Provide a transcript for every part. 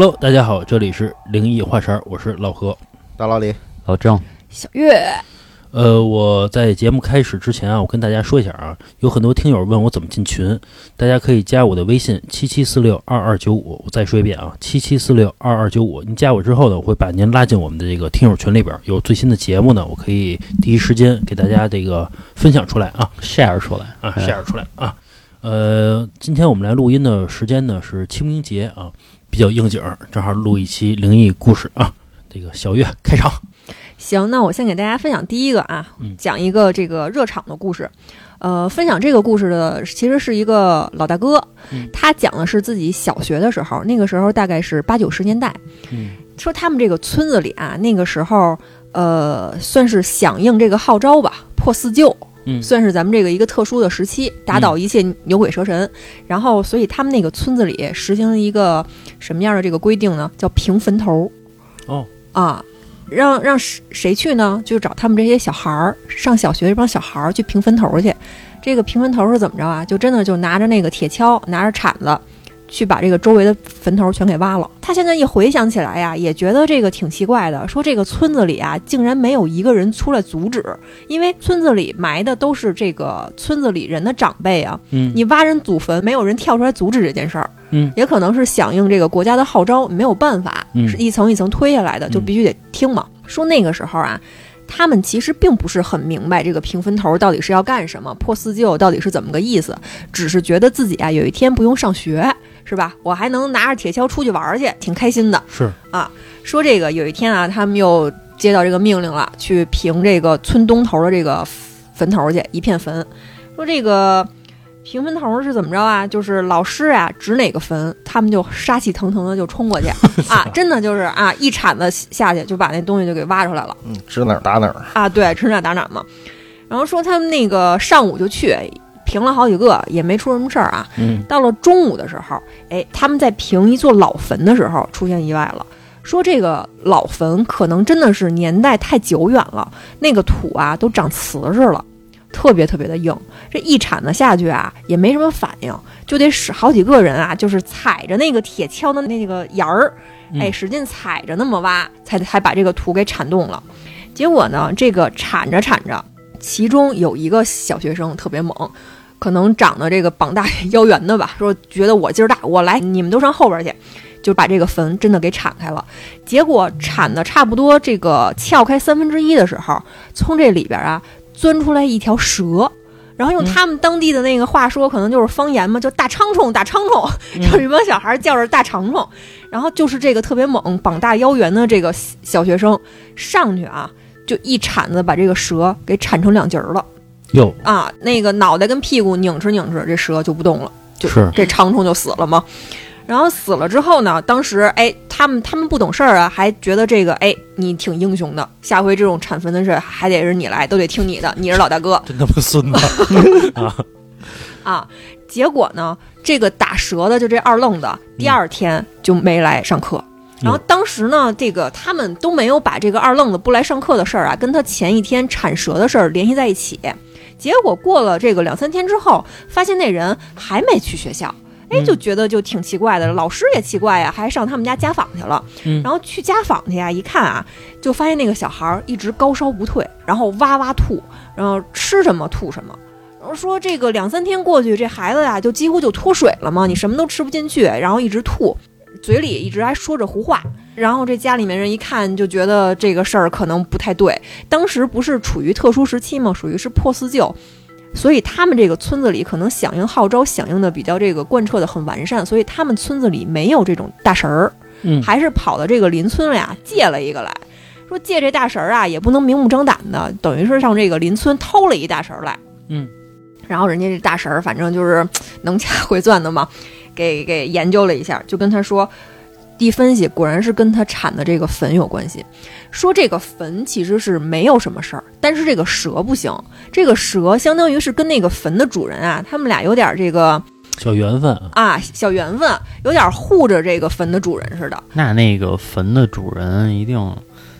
Hello，大家好，这里是灵异话茬儿，我是老何。大老李，老郑，小月，呃，我在节目开始之前啊，我跟大家说一下啊，有很多听友问我怎么进群，大家可以加我的微信七七四六二二九五，我再说一遍啊，七七四六二二九五。您加我之后呢，我会把您拉进我们的这个听友群里边，有最新的节目呢，我可以第一时间给大家这个分享出来啊 share 出来啊哎，share 出来啊。呃，今天我们来录音的时间呢是清明节啊，比较应景儿，正好录一期灵异故事啊。这个小月开场，行，那我先给大家分享第一个啊嗯，讲一个这个热场的故事。呃，分享这个故事的其实是一个老大哥，嗯他讲的是自己小学的时候，那个时候大概是八九十年代，嗯说他们这个村子里啊，那个时候呃算是响应这个号召吧，破四旧。嗯算是咱们这个一个特殊的时期，打倒一切牛鬼蛇神。然后，所以他们那个村子里实行了一个什么样的这个规定呢？叫平坟头。哦啊，让让谁谁去呢？就找他们这些小孩儿，上小学这帮小孩儿去平坟头去。这个平坟头是怎么着啊？就真的就拿着那个铁锹，拿着铲子。去把这个周围的坟头全给挖了。他现在一回想起来呀，也觉得这个挺奇怪的，说这个村子里啊，竟然没有一个人出来阻止，因为村子里埋的都是这个村子里人的长辈啊，嗯你挖人祖坟，没有人跳出来阻止这件事儿，嗯也可能是响应这个国家的号召，没有办法，嗯是一层一层推下来的，就嗯必须得听嘛。说那个时候啊。他们其实并不是很明白这个平坟头到底是要干什么，破四旧到底是怎么个意思，只是觉得自己啊有一天不用上学，是吧？我还能拿着铁锹出去玩儿去，挺开心的。是啊说这个有一天啊，他们又接到这个命令了，去平这个村东头的这个坟头去，一片坟。说这个平坟头是怎么着啊？就是老师啊指哪个坟，他们就杀气腾腾的就冲过去 啊，真的就是啊，一铲子下去就把那东西就给挖出来了嗯，指哪儿打哪儿，啊，对，指哪打哪嘛。然后说他们那个上午就去平了好几个，也没出什么事儿啊。嗯到了中午的时候，哎，他们在平一座老坟的时候出现意外了。说这个老坟可能真的是年代太久远了，那个土啊都长瓷实了，特别特别的硬。这一铲子下去啊，也没什么反应，就得使好几个人啊，就是踩着那个铁锹的那个沿儿，嗯哎，使劲踩着那么挖，才才把这个土给铲动了。结果呢，这个铲着铲着，其中有一个小学生特别猛，可能长得这个膀大 腰圆的吧，说觉得我劲儿大，我来，你们都上后边去，就把这个坟真的给铲开了。结果铲的差不多这个撬开三分之一的时候，从这里边啊钻出来一条蛇。然后用他们当地的那个话说，可能就是方言嘛，就大长虫，大长虫，就是一帮小孩叫着大长虫。然后就是这个特别猛、膀大腰圆的这个小学生上去啊，就一铲子把这个蛇给铲成两截儿了。哟啊，那个脑袋跟屁股拧着拧着，这蛇就不动了，就是这长虫就死了嘛。然后死了之后呢，当时哎，他们他们不懂事儿啊，还觉得这个哎你挺英雄的，下回这种铲坟的事儿还得是你来，都得听你的，你是老大哥真他妈孙子 啊！啊。结果呢，这个打蛇的就这二愣子，第二天就没来上课。然后当时呢，这个他们都没有把这个二愣子不来上课的事儿啊，跟他前一天铲蛇的事儿联系在一起。结果过了这个两三天之后，发现那人还没去学校，哎，就觉得就挺奇怪的。老师也奇怪呀，还上他们家家访去了。嗯然后去家访去呀，一看啊，就发现那个小孩儿一直高烧不退，然后哇哇吐，然后吃什么吐什么。然后说这个两三天过去，这孩子呀、就几乎就脱水了嘛，你什么都吃不进去，然后一直吐，嘴里一直还说着胡话。然后这家里面人一看就觉得这个事儿可能不太对。当时不是处于特殊时期吗？属于是破四旧，所以他们这个村子里可能响应号召响应的比较这个贯彻的很完善，所以他们村子里没有这种大神儿，嗯还是跑到这个邻村呀借了一个来，说借这大神儿啊也不能明目张胆的，等于是上这个邻村偷了一大神儿来。嗯，然后人家这大神儿反正就是能掐会算的嘛，给给研究了一下，就跟他说。一分析，果然是跟他产的这个坟有关系。说这个坟其实是没有什么事儿，但是这个蛇不行。这个蛇相当于是跟那个坟的主人啊，他们俩有点这个小缘分啊，啊小缘分，有点护着这个坟的主人似的。那那个坟的主人一定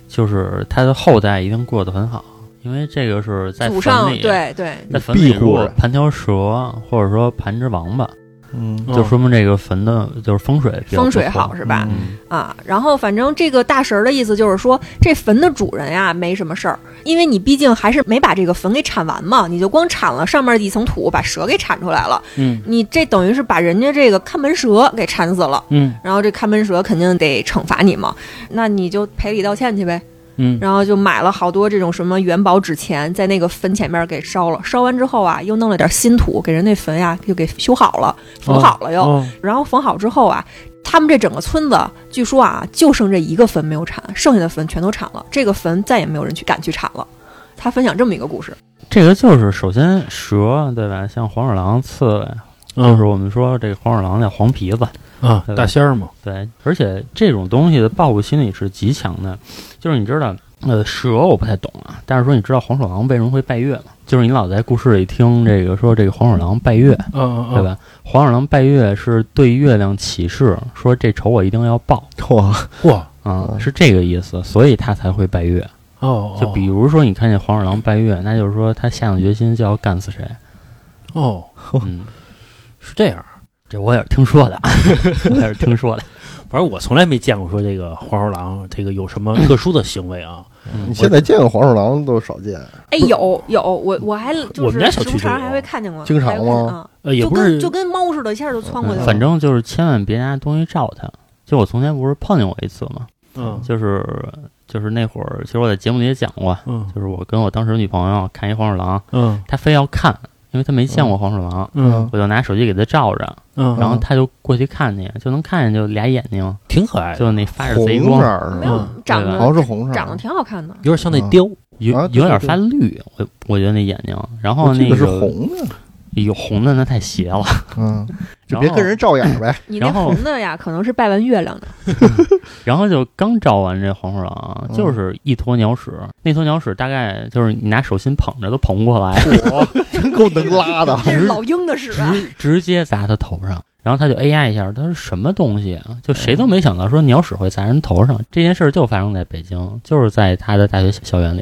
就是他的后代一定过得很好，因为这个是在坟祖上里，对对，在坟里如庇护着果盘条蛇或者说盘只王八，嗯就说明这个坟的就是风水风水好是吧？嗯啊，然后反正这个大神儿的意思就是说，这坟的主人呀没什么事儿，因为你毕竟还是没把这个坟给铲完嘛，你就光铲了上面的一层土，把蛇给铲出来了，嗯你这等于是把人家这个看门蛇给铲死了，嗯然后这看门蛇肯定得惩罚你嘛，那你就赔礼道歉去呗。嗯然后就买了好多这种什么元宝纸钱，在那个坟前面给烧了，烧完之后啊，又弄了点新土，给人那坟呀又给修好了，缝好了又。哦然后缝好之后啊，他们这整个村子据说啊，就剩这一个坟没有铲，剩下的坟全都铲了。这个坟再也没有人去敢去铲了。他分享这么一个故事，这个就是首先蛇对吧？像黄鼠狼、刺猬，就是我们说这个黄鼠狼叫黄皮子，啊大仙儿嘛，对，而且这种东西的报复心理是极强的，就是你知道，呃，蛇我不太懂啊，但是说你知道黄鼠狼为什么会拜月吗？就是你老在故事里听这个说这个黄鼠狼拜月，嗯嗯对？吧？黄鼠狼拜月是对月亮起誓，说这仇我一定要报 哇，哇啊、嗯是这个意思，所以他才会拜月。哦，就比如说你看见黄鼠狼拜月，那就是说他下定决心就要干死谁。哦嗯，是这样。这我也是听说的，我也是听说的。反正我从来没见过说这个黄鼠狼这个有什么特殊的行为啊。你现在见过黄鼠狼都少见，哎，有有，我我还就是我们家小时不常区就有还会看见过，经常吗啊呃，也就不是跟就跟猫似的，一下就窜过去了。反正就是千万别拿东西照它。就我从前不是碰见过一次吗？嗯就是就是那会儿，其实我在节目里也讲过，嗯就是我跟我当时女朋友看一黄鼠狼，嗯她非要看，因为他没见过黄鼠狼，嗯。我就拿手机给他照着，嗯，然后他就过去看去，就能看见就俩眼睛，挺可爱的，就那发着贼光没长得是红色，长得挺好看的。有点像那雕。有有点发绿，我我觉得那眼睛，然后那个是那个红的，有红的那太邪了，嗯，就别跟人照眼儿呗。你那然后红的呀，可能是拜完月亮的。然后就刚照完这黄鼠狼，嗯就是一坨鸟屎，那坨鸟屎大概就是你拿手心捧着都捧不过来，嚯，真够能拉的。这是老鹰的屎啊！直直接砸他头上。然后他就哎呀一下，他说什么东西啊？就谁都没想到说鸟屎会砸人头上。这件事儿就发生在北京，就是在他的大学校园里，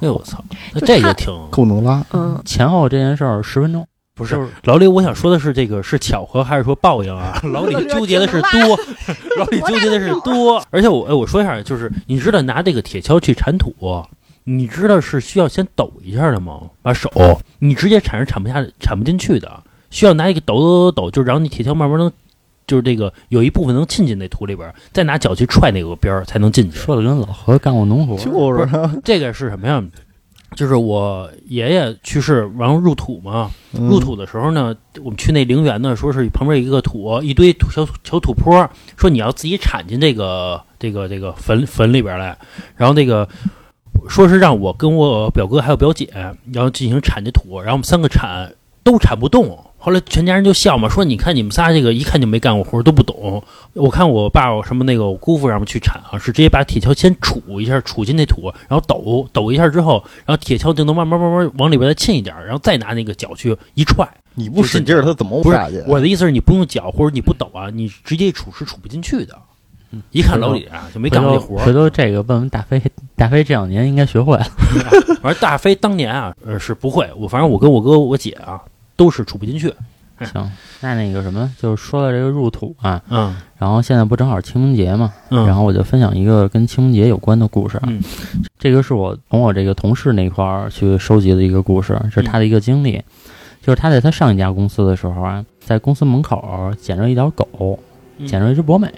哎呦我操，那这也挺够能拉，嗯，前后这件事儿十分钟，不是老李，我想说的是，这个是巧合还是说报应啊？老李纠结的是多，老李纠结的是多。而且我哎，我说一下，就是你知道拿这个铁锹去铲土，你知道是需要先抖一下的吗？把手，你直接铲是铲不下、铲不进去的，需要拿一个抖抖抖抖，就是让你铁锹慢慢能，就是这个有一部分能浸进那土里边儿，再拿脚去踹那个边儿才能进去。说的跟老何干过农活，就是啊这个是什么呀？就是我爷爷去世，然后入土嘛，嗯入土的时候呢，我们去那陵园呢，说是旁边有一个土，一堆土小土小土坡，说你要自己铲进这个这个这个坟坟里边来，然后那个说是让我跟我表哥还有表姐，然后进行铲这土，然后我们三个铲都铲不动。后来全家人就笑嘛，说你看你们仨这个一看就没干过活，都不懂。我看我爸我什么那个我姑父让我们去铲啊，是直接把铁锹先杵一下，杵进那土，然后抖抖一下之后，然后铁锹就能慢慢慢慢往里边再沁一点，然后再拿那个脚去一踹。你不使劲儿，它怎么不是下去？我的意思是你不用脚或者你不抖啊，你直接一杵是杵不进去的。一看老李啊就没干过这活儿回。头这个问问大飞，大飞这两年应该学会了。反正大飞当年啊，呃是不会，我反正我跟我哥我姐啊都是杵不进去。行，那那个什么，就是说到这个入土啊，嗯。然后现在不正好清明节嘛，嗯，然后我就分享一个跟清明节有关的故事。嗯，这个是我从我这个同事那块儿去收集的一个故事，是他的一个经历。就是他在他上一家公司的时候啊，在公司门口捡着一条狗，嗯。捡着一只博美，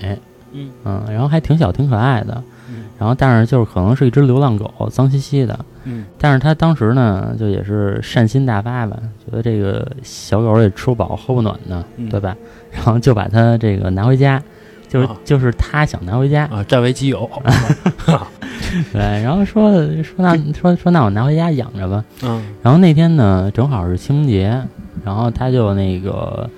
嗯。嗯，然后还挺小挺可爱的，嗯然后但是就是可能是一只流浪狗，脏兮兮的。嗯但是他当时呢，就也是善心大发吧，觉得这个小狗也吃不饱喝不暖的，嗯对吧？然后就把它这个拿回家，就是、啊就是他想拿回家，啊，占为己有。对，然后说说那说说那我拿回家养着吧。嗯然后那天呢，正好是清明节，然后他就那个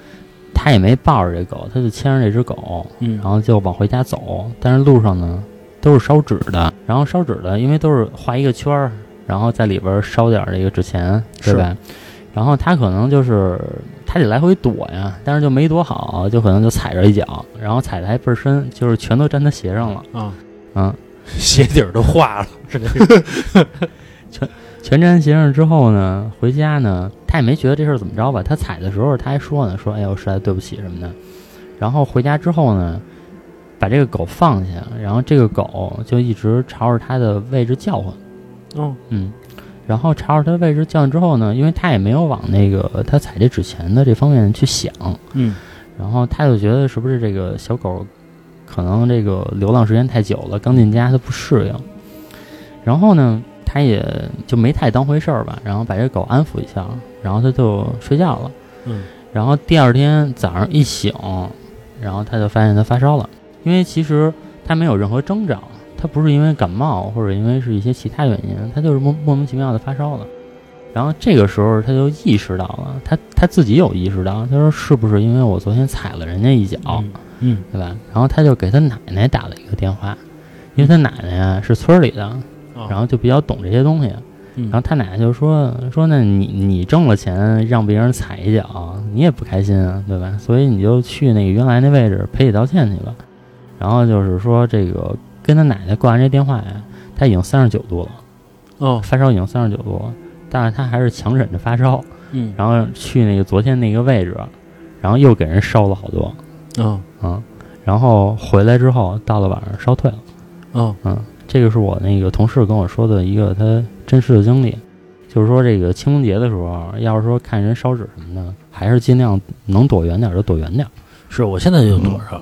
他也没抱着这狗，他就牵着这只狗，嗯，然后就往回家走。但是路上呢都是烧纸的，然后烧纸的因为都是画一个圈儿，然后在里边儿烧点儿这个纸钱，对吧？然后他可能就是他得来回躲呀，但是就没躲好，就可能就踩着一脚，然后踩的还倍儿深，就是全都粘他鞋上了。啊，嗯，鞋底儿都化了。全全粘鞋上之后呢，回家呢，他也没觉得这事儿怎么着吧。他踩的时候他还说呢，说哎呦实在对不起什么的。然后回家之后呢，把这个狗放下，然后这个狗就一直朝着它的位置叫唤。哦，嗯，然后朝着它位置叫唤之后呢，因为它也没有往那个它踩这纸钱的这方面去想，嗯然后他就觉得是不是这个小狗可能这个流浪时间太久了，刚进家它不适应。然后呢，他也就没太当回事儿吧，然后把这狗安抚一下，然后他就睡觉了。嗯然后第二天早上一醒，然后他就发现他发烧了，因为其实他没有任何征兆，他不是因为感冒或者因为是一些其他原因，他就是莫莫名其妙的发烧了。然后这个时候他就意识到了，他他自己有意识到，他说是不是因为我昨天踩了人家一脚，嗯对吧？然后他就给他奶奶打了一个电话，因为他奶奶啊是村里的，嗯，然后就比较懂这些东西。嗯然后他奶奶就说说那你你挣了钱让别人踩一脚，你也不开心啊，对吧？所以你就去那个原来那位置赔礼道歉去吧。然后就是说这个跟他奶奶挂完这电话呀，他已经三十九度了，哦发烧已经三十九度了，但是他还是强忍着发烧，嗯然后去那个昨天那个位置，然后又给人烧了好多，哦嗯，然后回来之后到了晚上烧退了。哦嗯，这个是我那个同事跟我说的一个他真实的经历，就是说这个清明节的时候，要是说看人烧纸什么的，还是尽量能躲远点儿就躲远点儿。是我现在就躲上，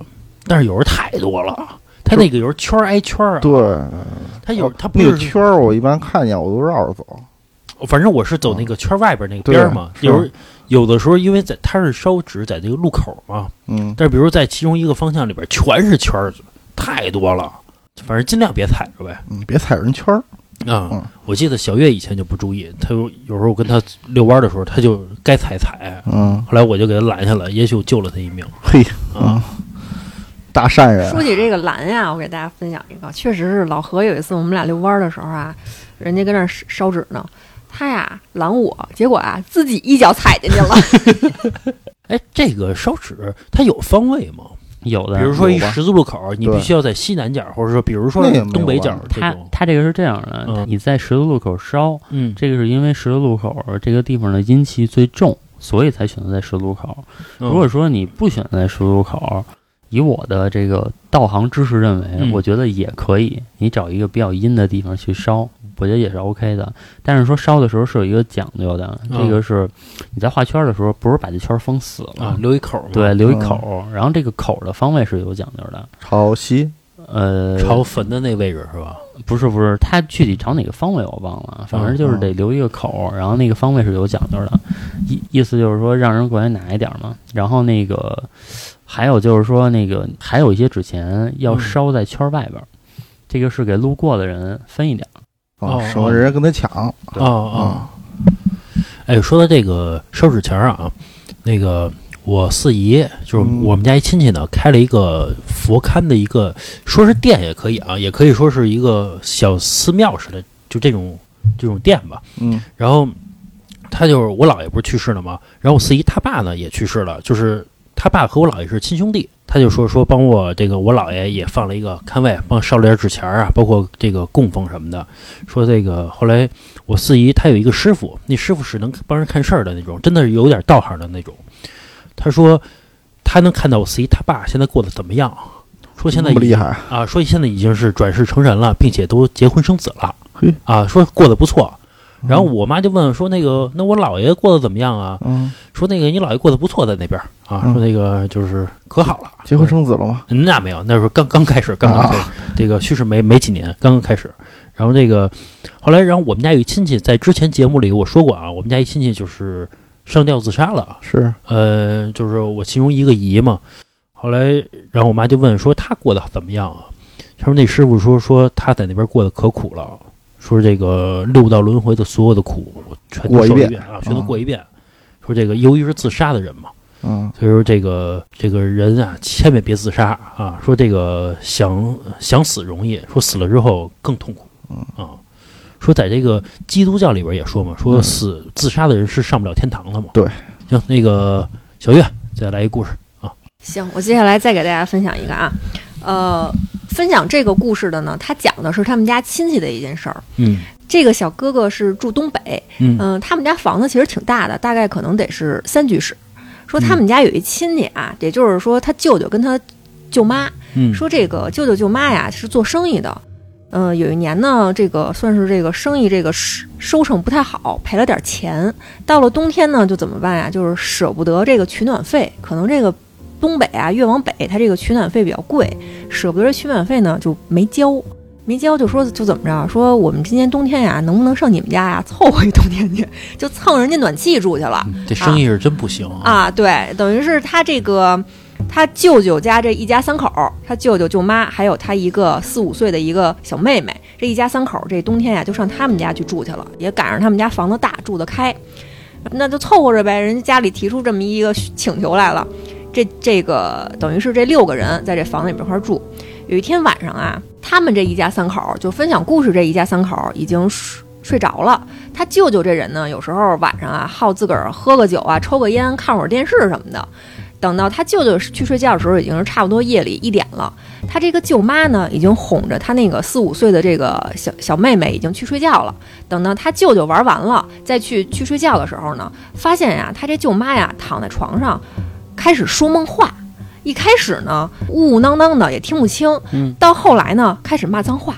但是有时候太多了，他那个有时候圈挨圈儿啊，对，他有他不那个是圈儿，我一般看见我都绕着走。反正我是走那个圈外边那个边儿嘛。对有时候有的时候，因为在它是烧纸在这个路口嘛，嗯，但是比如在其中一个方向里边全是圈儿，太多了。反正尽量别踩着呗。你别踩人圈儿。啊、嗯我记得小月以前就不注意，他有有时候我跟他遛弯的时候，他就该踩踩。嗯，后来我就给他拦下了，也许我救了他一命嘿，啊。大善人说起这个蓝呀，我给大家分享一个，确实是老何有一次我们俩遛弯儿的时候啊，人家跟那儿烧烧纸呢，他呀拦我，结果啊自己一脚踩进去了。哎，这个烧纸它有方位吗？有的，比如说一十字路口，你必须要在西南角，或者说比如说东北角它它这种。他这个是这样的，嗯你在十字路口烧，嗯，这个是因为十字路口这个地方的阴气最重，所以才选择在十字路口。嗯如果说你不选择在十字路口，以我的这个道行知识认为，嗯我觉得也可以，你找一个比较阴的地方去烧，我觉得也是 OK 的。但是说烧的时候是有一个讲究的，嗯这个是你在画圈的时候，不是把这圈封死了，啊，留一口嘛，对，留一口，然后这个口的方位是有讲究的。朝西，呃，朝坟的那位置是吧？不是不是，它具体朝哪个方位我忘了，反正就是得留一个口，然后那个方位是有讲究的，意意思就是说让人过来拿一点嘛。然后那个还有就是说那个还有一些纸钱要嗯烧在圈外边儿，这个是给路过的人分一点儿。哦啊，省得人家跟他抢。哦哦！哎，说到这个烧纸钱儿啊，那个我四姨就是嗯我们家一亲戚呢，开了一个佛龛的一个，说是店也可以啊，也可以说是一个小寺庙似的，就这种这种店吧。嗯然后他就是我姥爷不是去世了吗？然后我四姨他爸呢也去世了，就是他爸和我姥爷是亲兄弟。他就说说帮我这个我姥爷也放了一个龛位，帮烧了点纸钱儿啊，包括这个供奉什么的。说这个后来我四姨她有一个师傅，那师傅是能帮人看事儿的那种，真的是有点道行的那种。他说他能看到我四姨他爸现在过得怎么样，说现在已经那么厉害，啊，说现在已经是转世成人了，并且都结婚生子了，啊，说过得不错。然后我妈就问说：“那个，那我姥爷过得怎么样啊？”嗯，说那个你姥爷过得不错，在那边啊，嗯说那个就是可好了，结婚生子了吗？嗯那没有，那时候刚刚开始，刚刚开始，这个去世没没几年，刚刚开始。然后这个后来，然后我们家有一亲戚，在之前节目里我说过啊，我们家一亲戚就是上吊自杀了，是，呃，就是我其中一个姨嘛。后来，然后我妈就问说他过得怎么样啊？他说那师傅说说他在那边过得可苦了，说这个六道轮回的所有的苦全都过一遍受一遍啊，全都过一遍。说这个由于是自杀的人嘛，嗯所以说这个这个人啊，千万别自杀啊！说这个想想死容易，说死了之后更痛苦啊！说在这个基督教里边也说嘛，说嗯死自杀的人是上不了天堂的嘛。对，行，那个小月再来一故事啊。行，我接下来再给大家分享一个啊，呃，分享这个故事的呢，他讲的是他们家亲戚的一件事儿。嗯这个小哥哥是住东北，嗯嗯、他们家房子其实挺大的，大概可能得是三居室。说他们家有一亲戚啊，也就是说他舅舅跟他舅妈，嗯，说这个舅舅舅妈呀是做生意的，嗯、有一年呢，这个算是这个生意这个收收成不太好，赔了点钱。到了冬天呢，就怎么办呀？就是舍不得这个取暖费，可能这个东北啊越往北，它这个取暖费比较贵，舍不得这取暖费呢就没交。没交就说就怎么着？说我们今年冬天呀，能不能上你们家呀凑合一冬天去？就蹭人家暖气住去了。嗯这生意是真不行啊，对，等于是他这个他舅舅家这一家三口，他舅舅舅妈还有他一个四五岁的一个小妹妹，这一家三口这冬天呀就上他们家去住去了，也赶上他们家房子大，住得开，那就凑合着呗。人家家里提出这么一个请求来了，这这个等于是这六个人在这房子里边一块住。有一天晚上啊，他们这一家三口就分享故事，这一家三口已经睡睡着了。他舅舅这人呢，有时候晚上啊，好自个儿喝个酒啊，抽个烟，看会儿电视什么的。等到他舅舅去睡觉的时候，已经是差不多夜里一点了。他这个舅妈呢，已经哄着他那个四五岁的这个小小妹妹，已经去睡觉了。等到他舅舅玩完了，再去去睡觉的时候呢，发现呀，他这舅妈呀躺在床上，开始说梦话。一开始呢，呜呜囔囔的，也听不清。嗯，到后来呢，开始骂脏话，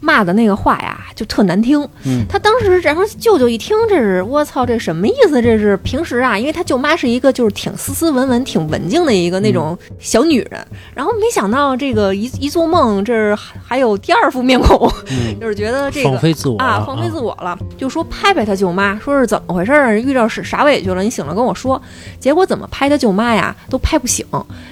骂的那个话呀，就特难听。嗯他当时，然后舅舅一听，这是我操，这什么意思？这是平时啊，因为他舅妈是一个就是挺斯斯文文、挺文静的一个那种小女人，然后没想到这个一一做梦，这是还还有第二副面孔，嗯就是觉得这个放飞自我啊，了放飞自我了，就说拍拍他舅妈，说是怎么回事儿，遇到是啥委屈了，你醒了跟我说。结果怎么拍他舅妈呀，都拍不醒。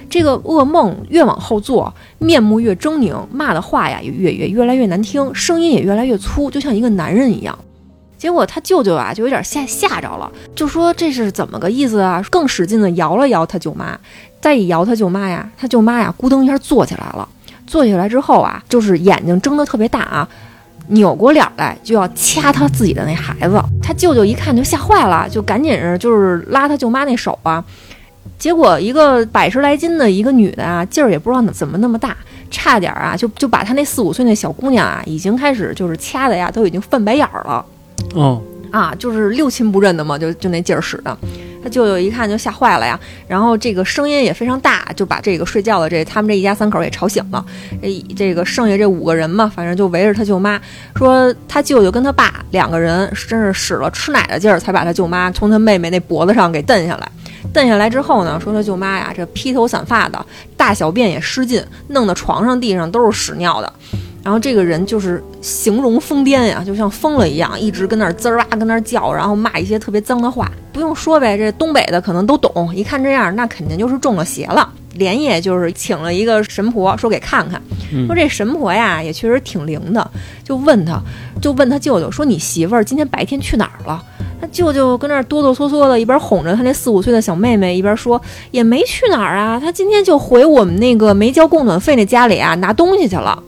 这个噩梦越往后做，面目越狰狞，骂的话呀也越越越来越难听，声音也越来越粗，就像一个男人一样。结果他舅舅啊，就有点吓吓着了，就说这是怎么个意思啊？更使劲的摇了摇他舅妈，再一摇他舅妈呀，他舅妈呀咕噔一下坐起来了。坐起来之后啊，就是眼睛睁得特别大啊，扭过脸来就要掐他自己的那孩子。他舅舅一看就吓坏了，就赶紧是就是拉他舅妈那手啊。结果一个百十来斤的一个女的啊，劲儿也不知道怎么那么大，差点啊就就把他那四五岁那小姑娘啊，已经开始就是掐的呀，都已经翻白眼儿了。哦，啊，就是六亲不认的嘛，就就那劲儿使的。他舅舅一看就吓坏了呀，然后这个声音也非常大，就把这个睡觉的这他们这一家三口也吵醒了。这这个剩下这五个人嘛，反正就围着他舅妈，说他舅舅跟他爸两个人真是使了吃奶的劲儿，才把他舅妈从他妹妹那脖子上给蹬下来。蹬下来之后呢，说他舅妈呀，这披头散发的，大小便也失禁，弄得床上地上都是屎尿的。然后这个人就是形容疯癫呀，就像疯了一样，一直跟那儿滋儿哇跟那儿叫，然后骂一些特别脏的话。不用说呗，这东北的可能都懂，一看这样，那肯定就是中了邪了。连夜就是请了一个神婆，说给看看，说这神婆呀也确实挺灵的，就问他，就问他舅舅说你媳妇儿今天白天去哪儿了？他舅舅跟那儿哆哆嗦嗦的，一边哄着他那四五岁的小妹妹，一边说也没去哪儿啊，他今天就回我们那个没交供暖费那家里啊拿东西去了。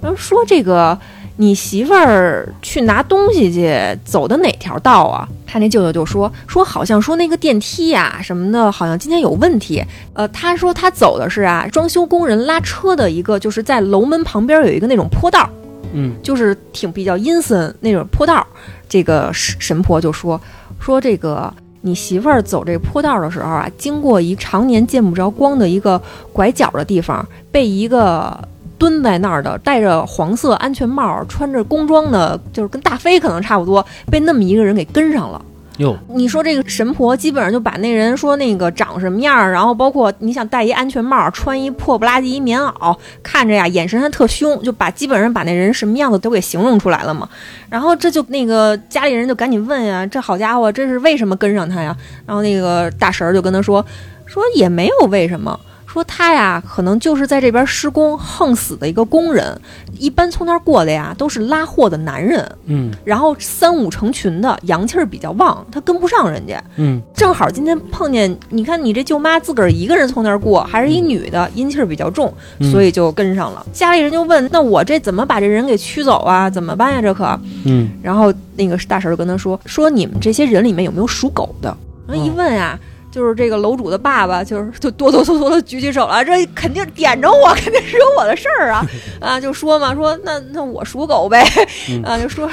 然后说这个你媳妇儿去拿东西去，走的哪条道啊？他那舅舅就说说好像说那个电梯呀、什么的，好像今天有问题。呃，他说他走的是啊装修工人拉车的一个，就是在楼门旁边有一个那种坡道，嗯，就是挺比较阴森那种坡道。这个神神婆就说说这个你媳妇儿走这坡道的时候啊，经过一常年见不着光的一个拐角的地方，被一个蹲在那儿的戴着黄色安全帽、穿着工装的，就是跟大飞可能差不多，被那么一个人给跟上了。哟，你说这个神婆基本上就把那人说那个长什么样，然后包括你想戴一安全帽，穿一破不拉几一棉袄，看着呀眼神还特凶，就把基本上把那人什么样子都给形容出来了嘛。然后这就那个家里人就赶紧问呀，这好家伙，这是为什么跟上他呀？然后那个大婶儿就跟他说，说也没有为什么。说他呀，可能就是在这边施工横死的一个工人，一般从那儿过的呀都是拉货的男人，嗯然后三五成群的，阳气儿比较旺，他跟不上人家。嗯正好今天碰见，你看你这舅妈自个儿一个人从那儿过，还是一女的，阴气儿比较重，嗯所以就跟上了。家里人就问：“那我这怎么把这人给驱走啊？怎么办呀？这可？”嗯然后那个大婶儿就跟他说：“说你们这些人里面有没有属狗的？”然后一问啊，就是这个楼主的爸爸，就是就哆哆嗦嗦的举起手来，这肯定点着我，肯定是有我的事儿啊 啊！就说嘛，说那那我属狗呗，嗯啊，就说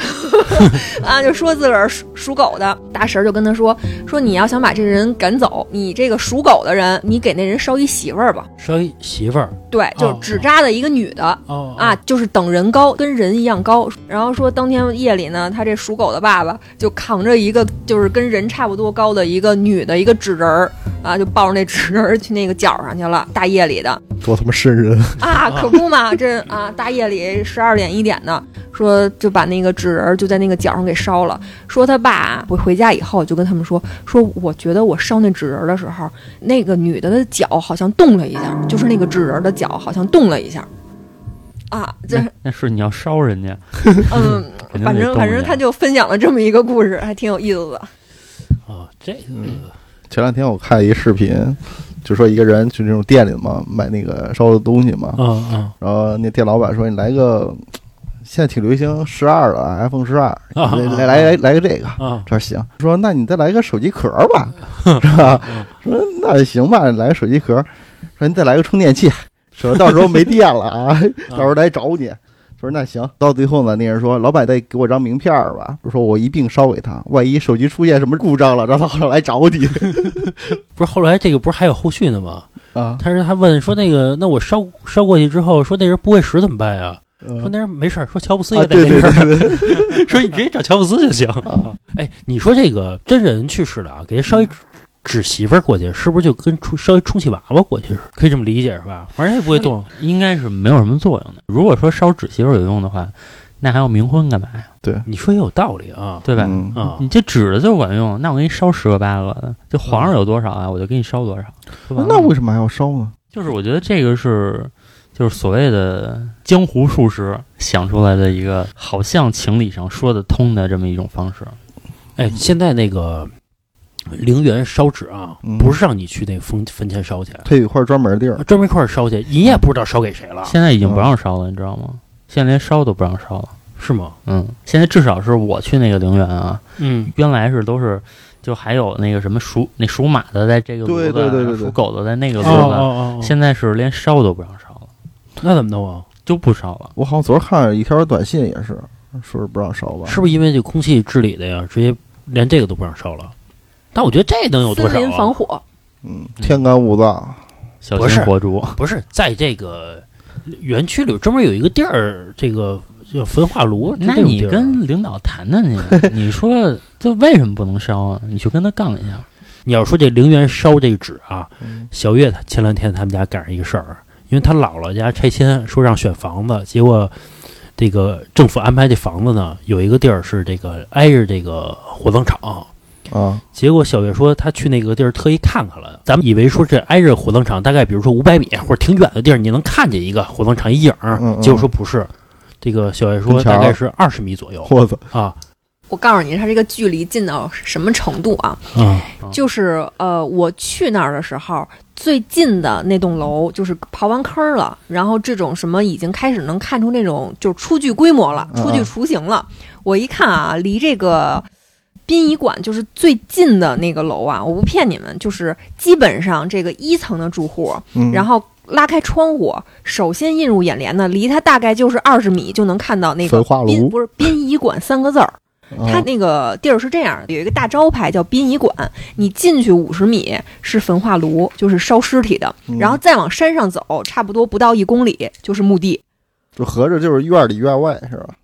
啊，就说自个儿属属狗的。大婶儿就跟他说说你要想把这个人赶走，你这个属狗的人，你给那人捎一媳妇儿吧。捎一媳妇儿对，就是哦纸扎的一个女的。哦啊，就是等人高，跟人一样高。然后说当天夜里呢，他这属狗的爸爸就扛着一个就是跟人差不多高的一个女的一个纸人儿啊，就抱着那纸人儿去那个角上去了。大夜里的多他妈瘆人！啊，可不嘛，这啊大夜里十二点一点的，说就把那个纸人就在那个角上给烧了。说他爸回回家以后就跟他们说说，我觉得我烧那纸人的时候，那个女的的脚好像动了一下，就是那个纸人的脚好像动了一下。啊，这那那是你要烧人家，嗯，反正反正他就分享了这么一个故事，还挺有意思的。哦，这个前两天我看一视频，就说一个人去那种店里嘛买那个烧的东西嘛，嗯嗯然后那店老板说你来个，现在挺流行十二的 iPhone 十二，啊来来来来个这个。啊这行，说那你再来个手机壳吧，是吧？说那行吧，来个手机壳。说你再来个充电器，说到时候没电了 啊，到时候来找你。说那行，到最后呢，那人说老板再给我张名片儿吧，说我一并烧给他，万一手机出现什么故障了，让他好来找你 不是后来这个不是还有后续呢吗？啊。他是他问说那个那我烧烧过去之后，说那人不会使怎么办呀？说嗯那人没事儿，说乔布斯啊，也在对对这边 说你直接找乔布斯就行。哎，你说这个真人去世了啊，给人烧一纸媳妇儿过去，是不是就跟充稍微充气娃娃过去是？可以这么理解是吧？反正也不会动。应该是没有什么作用的。如果说烧纸媳妇儿有用的话，那还要冥婚干嘛呀？对你说也有道理啊，对吧？嗯啊你这纸的就管用，那我给你烧十个八个的，就皇上有多少啊，我就给你烧多少。那为什么还要烧呢？就是我觉得这个是，就是所谓的江湖术士想出来的一个，好像情理上说得通的这么一种方式。哎，现在那个陵园烧纸啊，嗯不是让你去那个坟坟前烧去，它有一块专门的地儿，专门一块儿烧去，你也不知道烧给谁了，现在已经不让烧了，你知道吗？现在连烧都不让烧了。是吗？嗯，现在至少是我去那个陵园啊，嗯，原来是都是，就还有那个什么属那属马的在这个炉对子，对对对对属狗的在那个哦炉子，现在是连烧都不让烧了，那怎么弄啊？就不烧了。我好像昨儿看了一条短信，也是说是不让烧吧？是不是因为这空气治理的呀？直接连这个都不让烧了？但我觉得这能有多少、森林防啊？火，嗯，天干物燥，小心火烛，不是在这个园区里专门有一个地儿，这个叫焚化炉。那你跟领导谈谈去，你说这为什么不能烧啊？你去跟他杠一下。你要说这陵园烧这个纸啊，嗯小月她前两天他们家赶上一个事儿，因为他姥姥家拆迁，说让选房子，结果这个政府安排这房子呢，有一个地儿是这个挨着这个火葬场。啊，结果小月说，他去那个地儿特意看看了。咱们以为说这挨着火葬场，大概比如说五百米或者挺远的地儿，你能看见一个火葬场一影儿。嗯嗯结果说不是，这个小月说大概是二十米左右我操，啊我告诉你，它这个距离近到什么程度啊？啊就是呃，我去那儿的时候，最近的那栋楼就是刨完坑了，然后这种什么已经开始能看出那种就是初具规模了，嗯初具雏形了。我一看啊，离这个殡仪馆就是最近的那个楼啊，我不骗你们，就是基本上这个一层的住户，嗯，然后拉开窗户，首先映入眼帘的，离它大概就是二十米就能看到那个焚化炉殡不是殡仪馆三个字儿。它啊那个地儿是这样，有一个大招牌叫殡仪馆，你进去五十米是焚化炉，就是烧尸体的，嗯然后再往山上走，差不多不到一公里就是墓地。就合着就是院里院外是吧？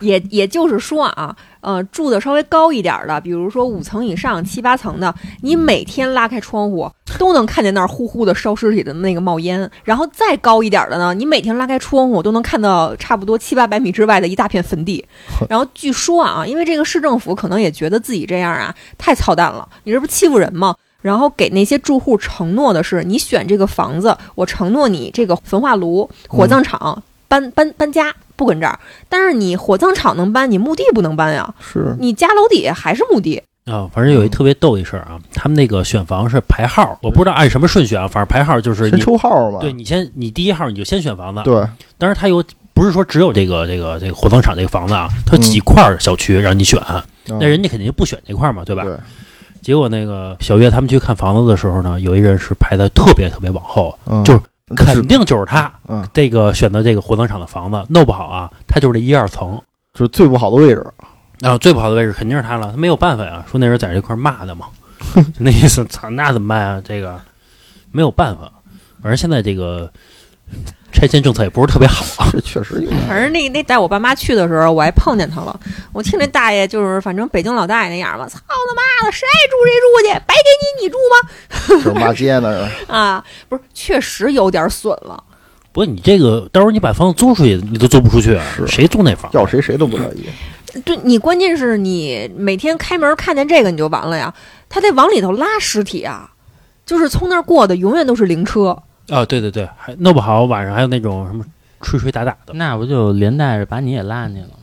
也也就是说啊，呃，住的稍微高一点儿的，比如说五层以上、七八层的，你每天拉开窗户都能看见那儿呼呼的烧尸体的那个冒烟。然后再高一点儿的呢，你每天拉开窗户都能看到差不多七八百米之外的一大片坟地。然后据说啊，因为这个市政府可能也觉得自己这样啊太操蛋了，你这不欺负人吗？然后给那些住户承诺的是，你选这个房子，我承诺你这个焚化炉、火葬场、搬搬搬家不跟这儿，但是你火葬场能搬，你墓地不能搬呀。是，你家楼底下还是墓地，啊！反正有一特别逗一事儿啊，他们那个选房是排号，我不知道按什么顺序啊，反正排号就是先你抽号嘛。对你先你第一号你就先选房子，对，当然它有不是说只有这个这个这个火葬场这个房子啊，它有几块小区让你选，那那人家肯定不选这块儿嘛，对吧？对，结果那个小月他们去看房子的时候呢，有一人是排的特别特别往后，嗯就是肯定就是他。嗯，这个选择这个火葬场的房子弄不好啊，他就是这一二层，就是最不好的位置。啊最不好的位置肯定是他了，他没有办法呀。说那人在这块骂的嘛，就 那意思，操，那怎么办啊？这个没有办法，反正现在这个拆迁政策也不是特别好啊。这确实有点。反正那那带我爸妈去的时候，我还碰见他了。我听那大爷就是，反正北京老大爷那样吧，操他妈的，谁爱住谁住去，白给你你住吗？就是骂街呢，是吧啊，不是，确实有点损了。不是你这个到时候你把房子租出去，你都租不出去啊，是谁租那房？要谁谁都不乐意。对你，关键是你每天开门看见这个你就完了呀，他得往里头拉尸体啊，就是从那儿过的永远都是灵车。啊，对对对，还弄不好晚上还有那种什么吹吹打打的。那不就连带着把你也拉进去了吗？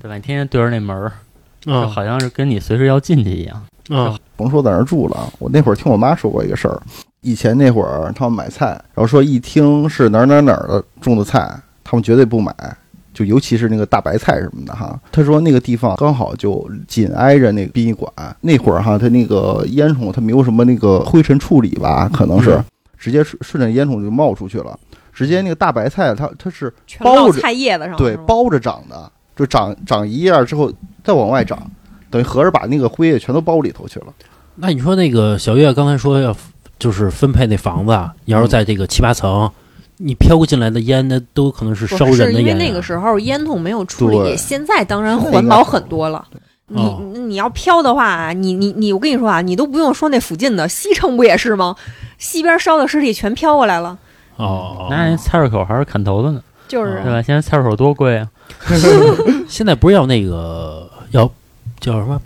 对吧？你天天对着那门儿，就嗯好像是跟你随时要进去一样。嗯甭说在那儿住了，我那会儿听我妈说过一个事儿。以前那会儿他们买菜，然后说一听是哪儿哪儿哪儿的种的菜，他们绝对不买，就尤其是那个大白菜什么的哈。他说那个地方刚好就紧挨着那个殡仪馆，那会儿哈，他那个烟囱它没有什么那个灰尘处理吧，可能是嗯直接顺顺着烟囱就冒出去了。直接那个大白菜，它它是包着菜叶子上，对包着长的，就长长一叶之后再往外长，等于合着把那个灰也全都包里头去了。那你说那个小月刚才说要就是分配那房子啊，你要是在这个七八层，你飘过进来的烟，那都可能是烧不是因为人的烟啊。那个时候烟筒没有处理，现在当然环保很多了。你哦你要飘的话，你你你，我跟你说啊，你都不用说那附近的西城不也是吗？西边烧的尸体全飘过来了，哦，那人菜市口还是砍头的呢，就是对吧？现在菜市口多贵啊！现在不是要那个要叫什么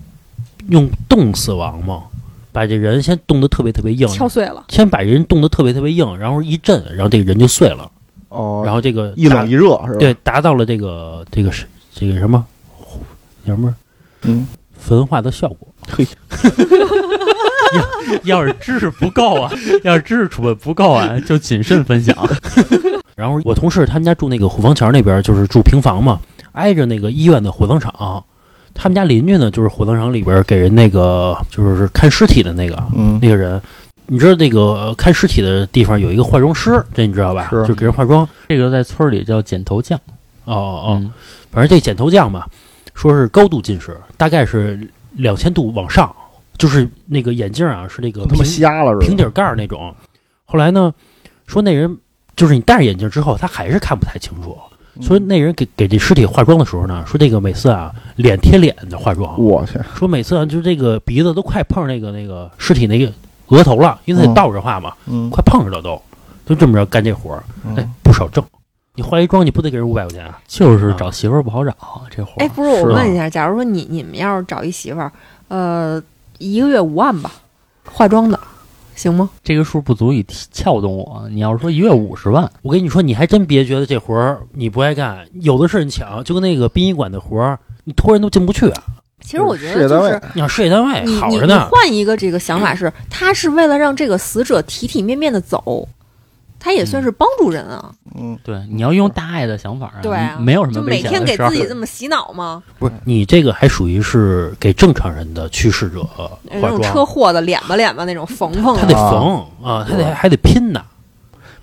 用冻死亡吗？把这人先冻得特别特别硬，敲碎了。先把人冻得特别特别硬，然后一震，然后这个人就碎了，哦然后这个一冷一热是吧？对，达到了这个这个是这个什么叫什么嗯，焚化的效果。嘿，要要是知识不够啊，要是知识储备不够啊，就谨慎分享。然后我同事他们家住那个虎坊桥那边，就是住平房嘛，挨着那个医院的火葬场。他们家邻居呢，就是火葬场里边给人那个就是看尸体的那个嗯那个人。你知道那个呃看尸体的地方有一个化妆师，这你知道吧？是就给人化妆。这个在村里叫剪头匠。哦哦哦，嗯反正这剪头匠吧，说是高度近视，大概是两千度往上，就是那个眼镜啊是那个他妈平瞎了是？平底盖儿那种。后来呢，说那人就是你戴上眼镜之后，他还是看不太清楚。嗯说那人给给这尸体化妆的时候呢，说这个每次啊脸贴脸的化妆，我去，说每次啊就是这个鼻子都快碰那个那个尸体那个额头了，因为他得嗯倒着画嘛，嗯，快碰着了都，就这么着干这活儿，嗯哎，不少挣。你化一妆你不得给人五百块钱啊？就是找媳妇儿不好找，这活儿哎，不是，我问一下，假如说你你们要是找一媳妇儿，呃，一个月五万吧，化妆的，行吗？这个数不足以撬动我。你要是说一月五十万，我跟你说，你还真别觉得这活儿你不爱干，有的是人抢，就跟那个殡仪馆的活儿，你托人都进不去啊。其实我觉事业单位得就是你要事业单位好着呢，换一个这个想法是，他是为了让这个死者体体面面的走，他也算是帮助人啊。嗯，对，你要用大爱的想法啊，对啊，没有什么就每危险的事儿天给自己这么洗脑吗？不是你这个还属于是给正常人的去世者化那种车妆，祸的脸吧脸吧那种缝缝他得的，缝啊，他得还得拼呢。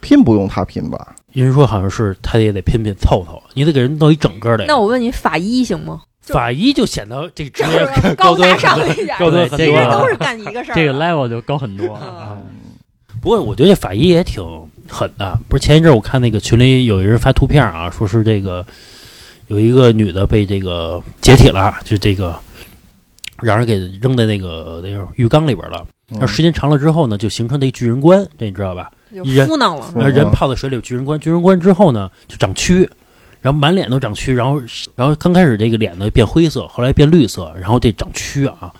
拼不用他拼吧？人说好像是他也得拼拼凑凑，你得给人弄一整个的。那我问你，法医行吗？就法医就显得这个职业是高 高大上一点，高端很这个多啊。其实都是干一个事儿。这个 level 就高很多。不过我觉得这法医也挺狠的。不是前一阵儿我看那个群里有一人发图片啊，说是这个有一个女的被这个解体了，就这个让人给扔在那个那个浴缸里边了。嗯那时间长了之后呢，就形成那巨人观，这你知道吧？人人泡在水里有巨人观，巨人观之后呢，就长蛆，然后满脸都长蛆，然后然后刚开始这个脸呢变灰色，后来变绿色，然后这长蛆啊，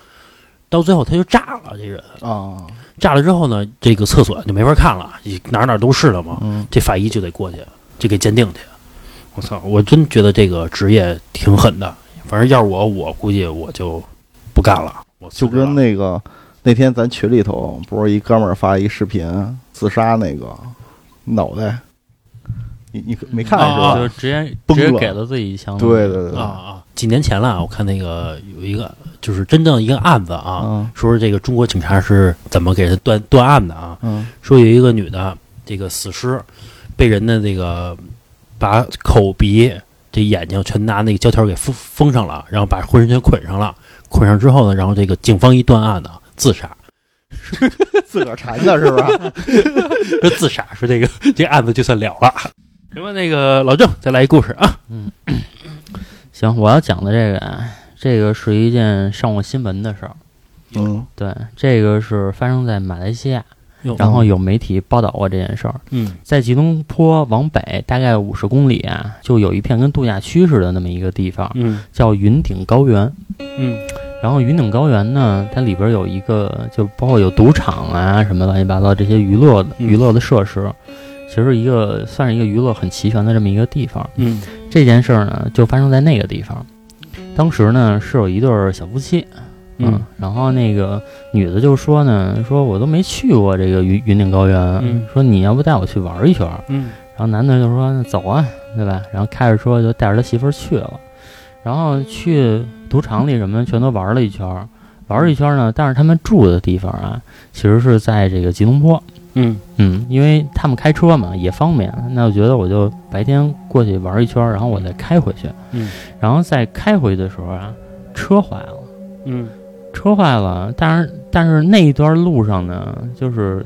到最后他就炸了，这人啊，炸了之后呢，这个厕所就没法看了，哪哪都是了嘛，嗯，这法医就得过去，就给鉴定去。我操，我真觉得这个职业挺狠的，反正要是我，我估计我就不干了，我就跟那个那天咱群里头不是一哥们儿发一视频自杀那个脑袋，你你没看是啊吧？就直接直接给了自己一枪。对对对对，啊啊，几年前了，我看那个有一个就是真正一个案子啊，嗯说是这个中国警察是怎么给他断断案的啊？嗯说有一个女的，这个死尸被人的这个把口鼻、这眼睛全拿那个胶条给封封上了，然后把浑身全捆上了。捆上之后呢，然后这个警方一断案呢，自杀，自个儿缠的是吧？说 自杀，说这个这案子就算了了。行吧，那个老郑再来一故事啊。行，我要讲的这个啊，这个是一件上过新闻的事儿。嗯对，这个是发生在马来西亚，然后有媒体报道过这件事儿。嗯在吉隆坡往北大概五十公里啊，就有一片跟度假区似的那么一个地方，嗯叫云顶高原。嗯然后云顶高原呢，它里边有一个，就包括有赌场啊什么乱七八糟这些娱乐的嗯娱乐的设施，其实一个算是一个娱乐很齐全的这么一个地方。嗯这件事儿呢，就发生在那个地方。当时呢，是有一对儿小夫妻，嗯然后那个女的就说呢，说我都没去过这个云云顶高原，嗯说你要不带我去玩一圈儿？嗯然后男的就说那走啊，对吧？然后开着车就带着他媳妇儿去了，然后去赌场里什么的全都玩了一圈儿，玩了一圈儿呢，但是他们住的地方啊，其实是在这个吉隆坡。嗯。嗯，因为他们开车嘛也方便，那我觉得我就白天过去玩一圈，然后我再开回去。嗯，然后在开回去的时候啊，车坏了，嗯。车坏了，但是但是那一段路上呢，就是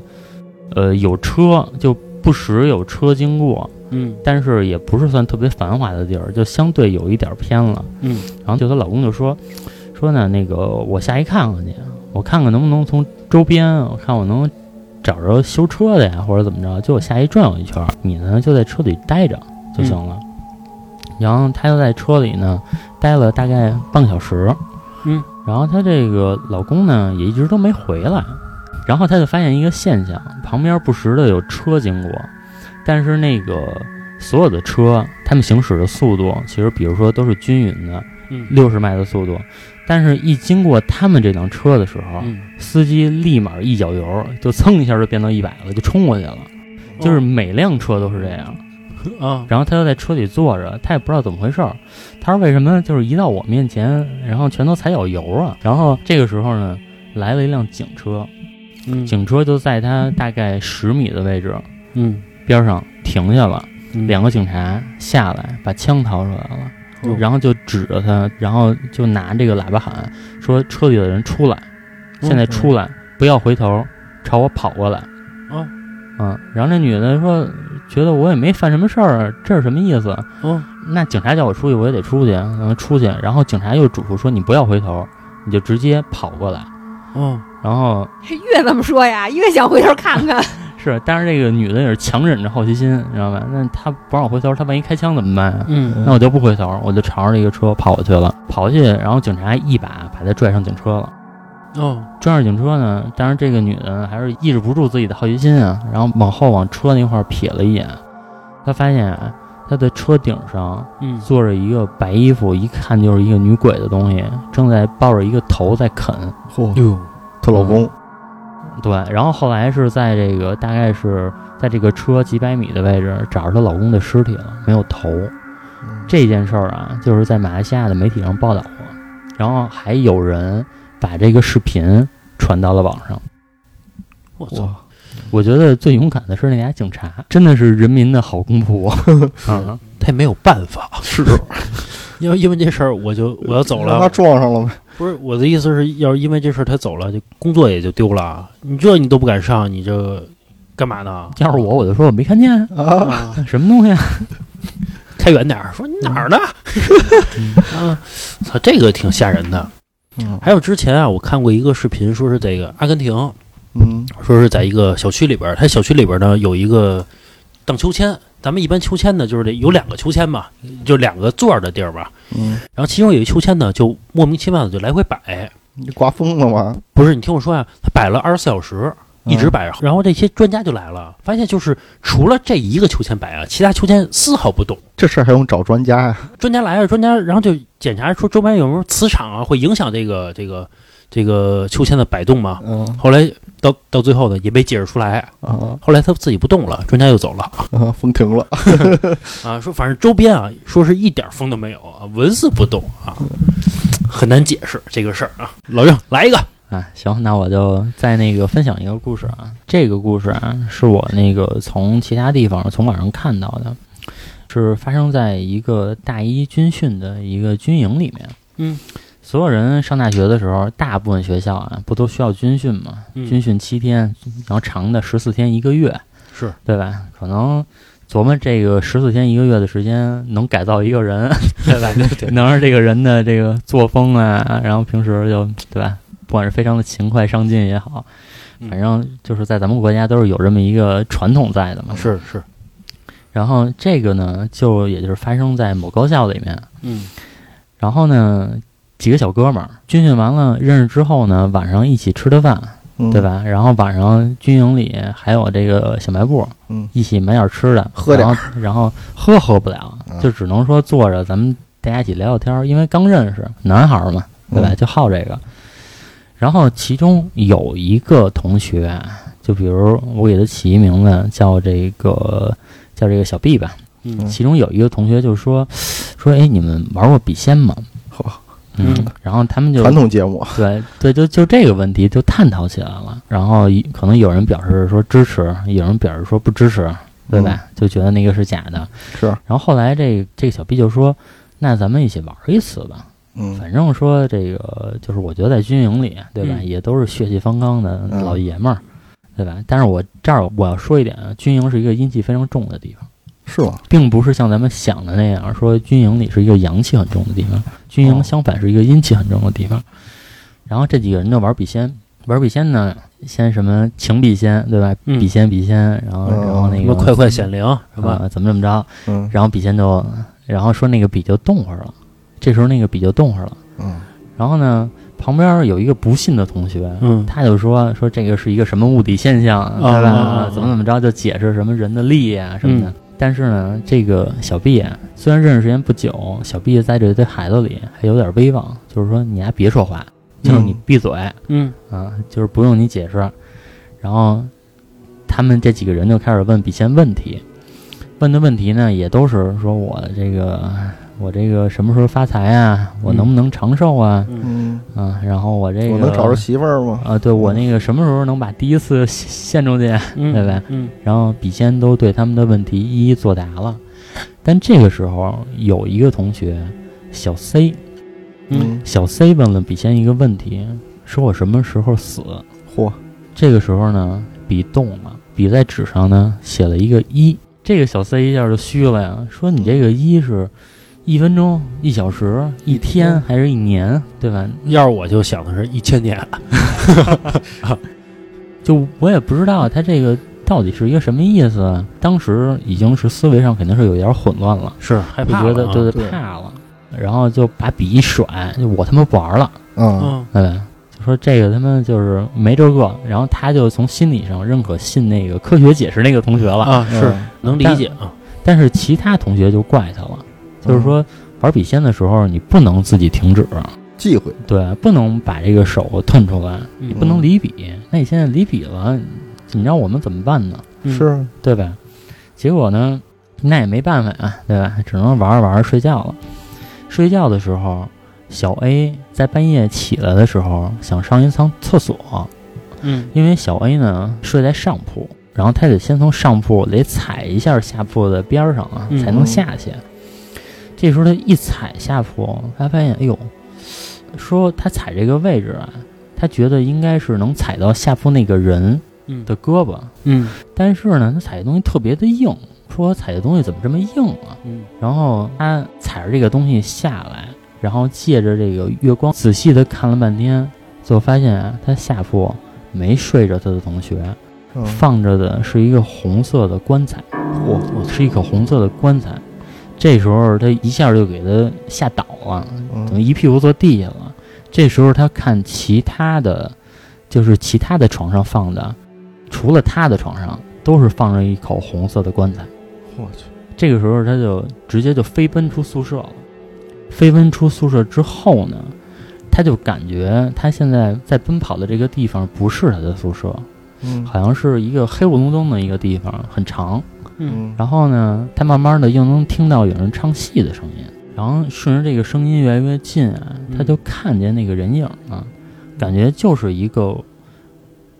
呃有车，就不时有车经过，嗯。但是也不是算特别繁华的地儿，就相对有一点偏了。嗯。然后就她老公就说说呢，那个我下去看看去，我看看能不能从周边，我看我能找着修车的呀，或者怎么着，就我下去转悠一圈儿，你呢就在车里待着就行了。然后她就在车里呢待了大概半个小时，嗯，然后她这个老公呢也一直都没回来，然后她就发现一个现象，旁边不时的有车经过，但是那个所有的车，他们行驶的速度其实比如说都是均匀的，嗯。六十迈的速度，但是一经过他们这辆车的时候，嗯，司机立马一脚油，就蹭一下就变到一百了，就冲过去了。就是每辆车都是这样，啊。然后他就在车里坐着，他也不知道怎么回事儿。他说为什么？就是一到我面前，然后全都踩脚油啊？然后这个时候呢，来了一辆警车，嗯。警车就在他大概十米的位置嗯。边上停下了。嗯。两个警察下来，把枪掏出来了，哦然后就指着他，然后就拿这个喇叭喊说：“车里的人出来，现在出来，不要回头，朝我跑过来。”啊，嗯，然后那女的说：“觉得我也没犯什么事儿，这是什么意思？嗯那警察叫我出去，我也得出去，然后出去。然后警察又嘱咐说：你不要回头，你就直接跑过来。嗯然后 越这么说呀，越想回头看看。是，但是这个女的也是强忍着好奇心，你知道吧？那她不让我回头，她万一开枪怎么办啊？嗯那我就不回头，我就朝着这个车跑过去了，跑过去，然后警察一把把她拽上警车了。哦拽上警车呢，但是这个女的还是抑制不住自己的好奇心啊，然后往后往车那块儿瞥了一眼，她发现啊，她的车顶上嗯坐着一个白衣服，一看就是一个女鬼的东西，正在抱着一个头在啃。嚯，哟她老公对，然后后来是在这个大概是在这个车几百米的位置找着她老公的尸体了，没有头。这件事儿啊，就是在马来西亚的媒体上报道过，然后还有人把这个视频传到了网上。我操，我觉得最勇敢的是那俩警察，真的是人民的好公仆啊！他也没有办法，是，因为因为这事儿我就我要走让他了，撞上了呗。不是我的意思是，要是因为这事儿他走了，就工作也就丢了。你这你都不敢上，你这干嘛呢？要是我，我就说我没看见，啊，啊，什么东西啊？开远点儿，说你哪儿呢？啊，操，这个挺吓人的。嗯还有之前啊，我看过一个视频，说是这个阿根廷，嗯说是在一个小区里边儿，它小区里边儿呢有一个荡秋千。咱们一般秋千呢，就是得有两个秋千嘛，就两个座儿的地儿吧。嗯，然后其中有一秋千呢，就莫名其妙的就来回摆。你刮风了吗？不是，你听我说呀、它摆了二十四小时，一直摆着。然后这些专家就来了，发现就是除了这一个秋千摆啊，其他秋千丝毫不动。这事儿还用找专家呀？专家来了，专家然后就检查说周边有没有磁场啊，会影响这个这个这个秋千的摆动吗。嗯后来到到最后呢，也没解释出来。啊后来他自己不动了，专家又走了啊，风停了，啊，说反正周边啊，说是一点风都没有啊，纹丝不动啊，很难解释这个事儿啊。老郑来一个，啊，行，那我就再那个分享一个故事啊。这个故事啊，是我那个从其他地方从网上看到的，是发生在一个大一军训的一个军营里面。嗯，所有人上大学的时候，大部分学校啊，不都需要军训吗？嗯军训七天，然后长的十四天一个月，是对吧？可能琢磨这个十四天一个月的时间，能改造一个人，对吧？对能让这个人的这个作风啊，然后平时就对吧，不管是非常的勤快上进也好，嗯反正就是在咱们国家都是有这么一个传统在的嘛。是是，然后这个呢，就也就是发生在某高校里面。嗯然后呢，几个小哥们儿军训完了认识之后呢，晚上一起吃的饭，嗯对？吧？然后晚上军营里还有这个小卖部，嗯一起买点吃的，喝点然后然后喝喝不了啊，就只能说坐着，咱们大家一起聊聊天儿，因为刚认识，男孩儿嘛，对吧？嗯就好这个。然后其中有一个同学，就比如我给他起一名字叫这个叫这个小 B 吧，嗯其中有一个同学就说说，哎，你们玩过笔仙吗？好，嗯嗯，然后他们就传统节目，对对，就就这个问题就探讨起来了。然后可能有人表示说支持，有人表示说不支持，对吧？就觉得那个是假的。是，然后后来这这个小 B 就说：“那咱们一起玩一次吧。嗯反正说这个就是我觉得在军营里，对吧？嗯也都是血气方刚的嗯老爷们儿，对吧？但是我这儿我要说一点啊，军营是一个阴气非常重的地方。”是吗？并不是像咱们想的那样，说军营里是一个阳气很重的地方，军营哦相反是一个阴气很重的地方。然后这几个人就玩笔仙，玩笔仙呢，先什么情笔仙，对吧？嗯笔仙笔仙，然后嗯然后那个快快显灵是吧？啊怎么怎么着，嗯然后笔仙就，然后说那个笔就动会儿了，这时候那个笔就动会儿了，嗯然后呢，旁边有一个不信的同学，嗯他就说说这个是一个什么物理现象，对吧？啊怎么怎么着就解释什么人的力啊什么的。嗯但是呢，这个小毕啊，虽然认识时间不久，小毕在这堆孩子里还有点威望，就是说你还别说话，就是你闭嘴、嗯啊，就是不用你解释。然后他们这几个人就开始问笔仙问题，问的问题呢也都是说我这个我这个什么时候发财啊？我能不能长寿啊？嗯然后我这个我能找着媳妇儿吗？啊，对我那个什么时候能把第一次献献出去？嗯，对吧嗯然后笔仙都对他们的问题一一作答了。但这个时候有一个同学小 C，嗯小 C 问了笔仙一个问题，说我什么时候死？嚯，这个时候呢，笔动了，笔在纸上呢写了一个一。这个小 C 一下就虚了呀，说你这个一是一分钟、一小时、一天。还是一年，对吧？要是我就想的是一千年，就我也不知道他这个到底是一个什么意思。当时已经是思维上肯定是有一点混乱了，是害就怕了啊觉得对对怕了，然后就把笔一甩，就我他妈不玩了，嗯。嗯。对，就说这个他妈就是没这个，然后他就从心理上认可信那个科学解释那个同学了，啊是嗯。能理解啊，但是其他同学就怪他了，就是说玩笔仙的时候你不能自己停止，忌讳，对，不能把这个手腾出来，嗯你不能离笔，那你现在离笔了，你让我们怎么办呢？嗯是对吧？结果呢，那也没办法呀，对吧？只能玩着玩着睡觉了。睡觉的时候，小 A 在半夜起来的时候想上一趟厕所，嗯因为小 A 呢睡在上铺，然后他得先从上铺得踩一下下铺的边儿上啊，嗯才能下去。这时候他一踩下铺，他发现，哎呦，说他踩这个位置啊，他觉得应该是能踩到下铺那个人嗯。的胳膊，嗯。但是呢，他踩的东西特别的硬，说我踩的东西怎么这么硬啊？嗯。然后他踩着这个东西下来，然后借着这个月光仔细的看了半天，最后发现啊，他下铺没睡着他的同学，嗯。放着的是一个红色的棺材，嚯，是一口红色的棺材。这时候他一下就给他吓倒了，等于嗯一屁股坐地下了。这时候他看其他的，就是其他的床上放的，除了他的床上都是放着一口红色的棺材。我去，这个时候他就直接就飞奔出宿舍了。飞奔出宿舍之后呢，他就感觉他现在在奔跑的这个地方不是他的宿舍，嗯好像是一个黑咕隆咚的一个地方，很长。嗯。然后呢，他慢慢的又能听到有人唱戏的声音，然后顺着这个声音越来越近啊，嗯。他就看见那个人影了，感觉就是一个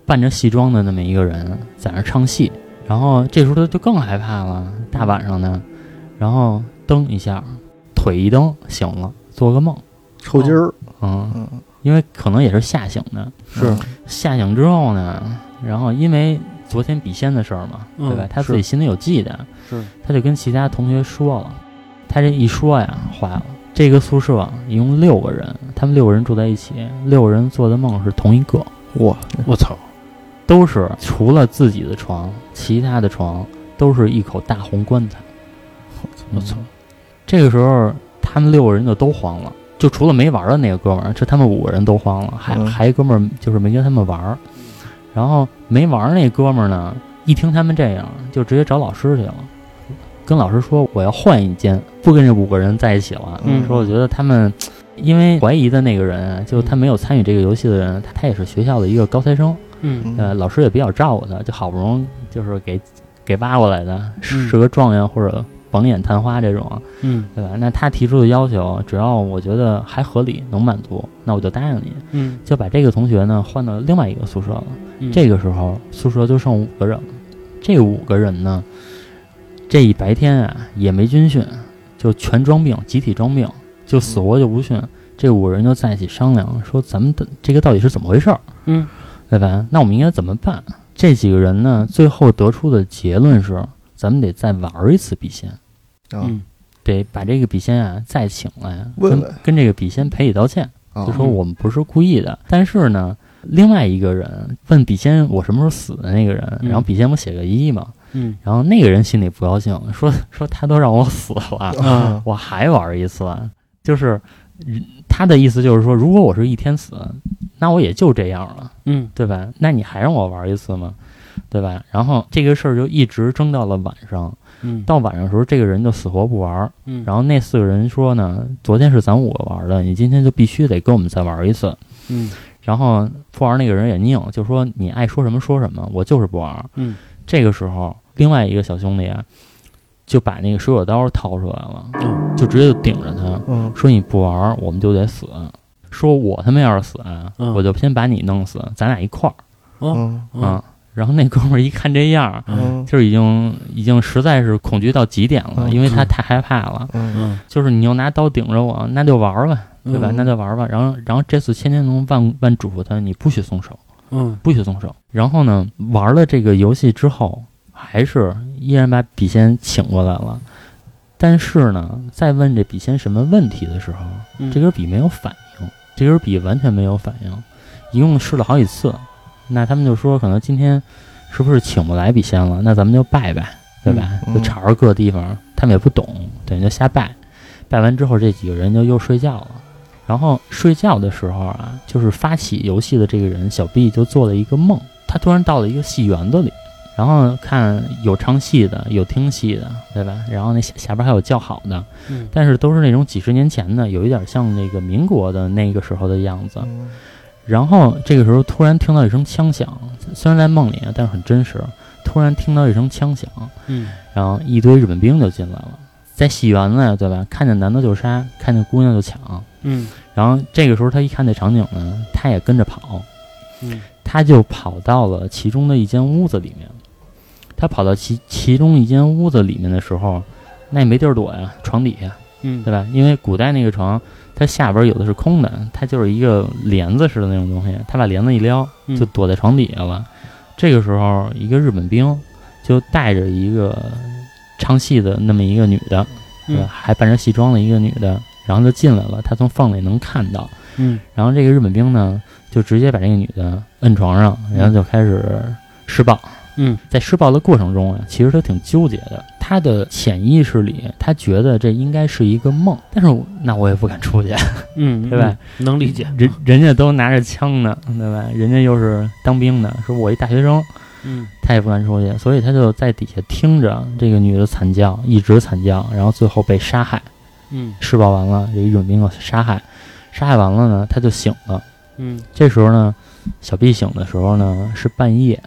扮着戏装的那么一个人在那唱戏。然后这时候他就更害怕了，大晚上的，然后蹬一下，腿一蹬醒了，做个梦，抽筋儿，嗯，嗯，因为可能也是吓醒的，是。吓醒之后呢，然后因为昨天笔仙的事儿嘛，嗯对吧？他自己心里有忌惮，是他就跟其他同学说了。他这一说呀，坏了。这个宿舍一共六个人，他们六个人住在一起，六个人做的梦是同一个，哇，我操，都是除了自己的床，其他的床都是一口大红棺材。我操，这个时候，他们六个人就都慌了，就除了没玩的那个哥们儿，这他们五个人都慌了，还、嗯还一哥们儿就是没跟他们玩儿。然后没玩儿那哥们儿呢，一听他们这样，就直接找老师去了，跟老师说我要换一间，不跟这五个人在一起了。嗯。说我觉得他们，因为怀疑的那个人啊，就他没有参与这个游戏的人，他他也是学校的一个高材生，嗯。呃，老师也比较照顾他，就好不容易就是给给挖过来的，嗯。是个状元或者榜眼探花这种。嗯对吧？那他提出的要求，只要我觉得还合理，能满足，那我就答应你，嗯就把这个同学呢换到另外一个宿舍了。嗯，这个时候宿舍就剩五个人了，这五个人呢，这一白天啊也没军训，就全装病，集体装病，就死活就不训。这五个人就在一起商量，说咱们的这个到底是怎么回事儿，嗯对吧？那我们应该怎么办？这几个人呢，最后得出的结论是，咱们得再玩一次笔仙。啊嗯得把这个笔仙啊再请来，跟问问跟这个笔仙赔礼道歉，啊就说我们不是故意的。但是呢，另外一个人问笔仙我什么时候死的那个人，嗯然后笔仙不写个一嘛，嗯然后那个人心里不高兴，说说他都让我死了，啊我还玩一次，就是嗯他的意思就是说，如果我是一天死，那我也就这样了，嗯对吧？那你还让我玩一次吗？对吧？然后这个事儿就一直争到了晚上，嗯到晚上的时候，这个人就死活不玩儿。嗯，然后那四个人说呢，昨天是咱五个玩的，你今天就必须得跟我们再玩一次。嗯然后不玩那个人也拧，就说你爱说什么说什么，我就是不玩。嗯这个时候，另外一个小兄弟啊，就把那个水果刀掏出来了，嗯就直接就顶着他嗯说：“你不玩，我们就得死。”说我他妈要是死我就先把你弄死，咱俩一块儿嗯嗯啊。然后那哥们儿一看这样，嗯就是已经已经实在是恐惧到极点了，嗯因为他太害怕了。嗯嗯就是你又拿刀顶着我，那就玩儿吧，对吧？嗯那就玩儿吧。然后，然后这次千千龙万万嘱咐他，你不许松手，嗯不许松手。然后呢，玩了这个游戏之后，还是依然把笔仙请过来了。但是呢，在问这笔仙什么问题的时候，嗯这根笔没有反应，这根笔完全没有反应，一共试了好几次。那他们就说，可能今天是不是请不来笔仙了？那咱们就拜拜，对吧？嗯就吵着各地方，他们也不懂，等于就瞎拜。拜完之后，这几个人就又睡觉了。然后睡觉的时候啊，就是发起游戏的这个人小 B 就做了一个梦，他突然到了一个戏园子里，然后看有唱戏的，有听戏的，对吧？然后那下下边还有叫好的，嗯但是都是那种几十年前的，有一点像那个民国的那个时候的样子。嗯然后这个时候突然听到一声枪响，虽然在梦里，但是很真实。突然听到一声枪响，嗯然后一堆日本兵就进来了，在戏园子，对吧？看见男的就杀，看见姑娘就抢。嗯然后这个时候他一看这场景呢，他也跟着跑，嗯他就跑到了其中的一间屋子里面。他跑到其其中一间屋子里面的时候，那也没地儿躲呀，床底下。嗯对吧？因为古代那个床，它下边有的是空的，它就是一个帘子似的那种东西，他把帘子一撩，嗯就躲在床底下了。这个时候，一个日本兵就带着一个唱戏的那么一个女的，嗯还扮着戏装的一个女的，然后就进来了。他从缝里能看到，嗯然后这个日本兵呢，就直接把这个女的摁床上，然后就开始施暴。嗯在施暴的过程中啊，其实他挺纠结的。他的潜意识里，他觉得这应该是一个梦，但是我那我也不敢出去，嗯，对吧？能理解。人人家都拿着枪呢，对吧？人家又是当兵的，说我一大学生，嗯他也不敢出去，所以他就在底下听着这个女的惨叫，一直惨叫，然后最后被杀害。嗯施暴完了，这一日本兵又杀害，杀害完了呢，他就醒了。嗯这时候呢，小 B 醒的时候呢是半夜。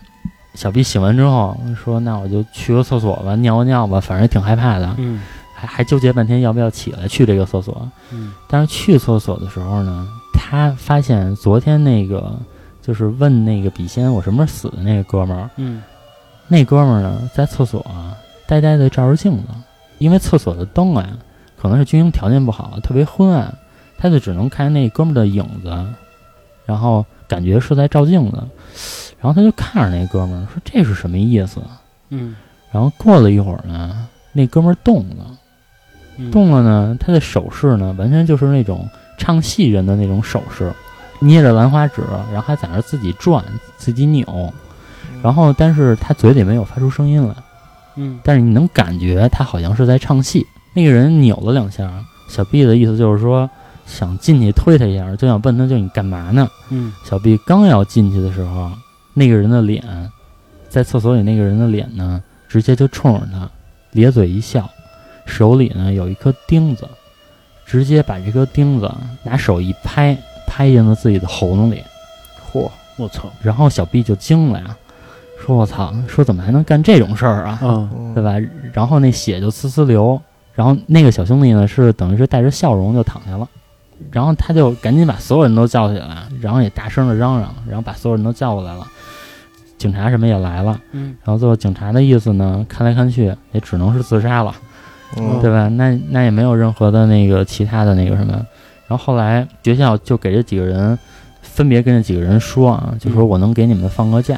小 B 醒完之后说：“那我就去个厕所吧，尿个尿吧，反正也挺害怕的，嗯还还纠结半天要不要起来去这个厕所。嗯但是去厕所的时候呢，他发现昨天那个就是问那个笔仙我什么时候死的那个哥们儿，嗯那哥们儿呢在厕所、啊、呆呆的照着镜子，因为厕所的灯啊可能是军营条件不好，特别昏暗，他就只能看那哥们儿的影子，然后感觉是在照镜子，然后他就看着那哥们儿说这是什么意思？嗯然后过了一会儿呢，那哥们儿动了。嗯动了呢，他的手势呢，完全就是那种唱戏人的那种手势，捏着兰花指，然后还在那儿自己转、自己扭，然后但是他嘴里没有发出声音来，嗯但是你能感觉他好像是在唱戏。那个人扭了两下，小 B 的意思就是说想进去推他一下，就想问他就你干嘛呢？嗯小 B 刚要进去的时候，那个人的脸，在厕所里那个人的脸呢，直接就冲着他咧嘴一笑，手里呢有一颗钉子，直接把这颗钉子拿手一拍，拍进了自己的喉咙里。嚯，我操然后小 B 就惊了呀，说：“我操，说怎么还能干这种事儿啊？啊对吧？”然后那血就呲呲流，然后那个小兄弟呢是等于是带着笑容就躺下了。然后他就赶紧把所有人都叫起来，然后也大声的嚷嚷，然后把所有人都叫过来了。警察什么也来了，嗯然后最后警察的意思呢，看来看去也只能是自杀了，嗯对吧？那那也没有任何的那个其他的那个什么。然后后来学校就给这几个人分别跟这几个人说啊，就说我能给你们放个假，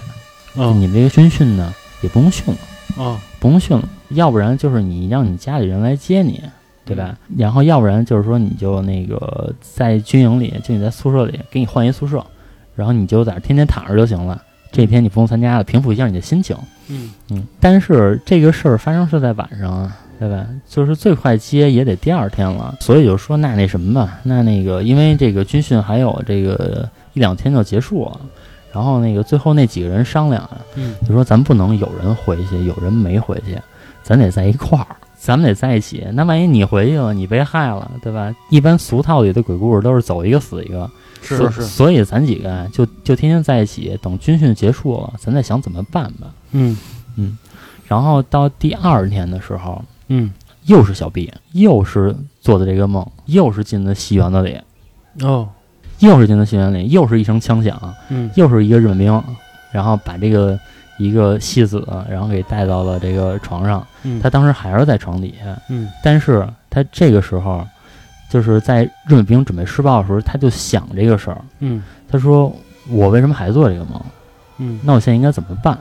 啊你们这个军训呢也不用训了，啊不用训了，要不然就是你让你家里人来接你，对吧？然后要不然就是说你就那个在军营里，就你在宿舍里给你换一宿舍，然后你就在那天天躺着就行了。这天你不用参加了，平复一下你的心情。嗯嗯，但是这个事儿发生是在晚上啊，对吧？就是最快接也得第二天了，所以就说那那什么吧，那那个因为这个军训还有这个一两天就结束了，然后那个最后那几个人商量啊，嗯就说咱不能有人回去，有人没回去，咱得在一块儿，咱们得在一起。那万一你回去了，你被害了，对吧？一般俗套里的鬼故事都是走一个死一个，是是。所以咱几个啊就就天天在一起，等军训结束了，咱再想怎么办吧。嗯。嗯。然后到第二天的时候，嗯。又是小 B，又是做的这个梦，又是进的戏园子里，哦。又是进的戏园里，又是一声枪响，嗯。又是一个日本兵，然后把这个一个戏子，然后给带到了这个床上。嗯他当时还是在床底下，嗯但是他这个时候，就是在日本兵准备施暴的时候，他就想这个事儿。嗯他说：“我为什么还做这个梦？嗯那我现在应该怎么办？”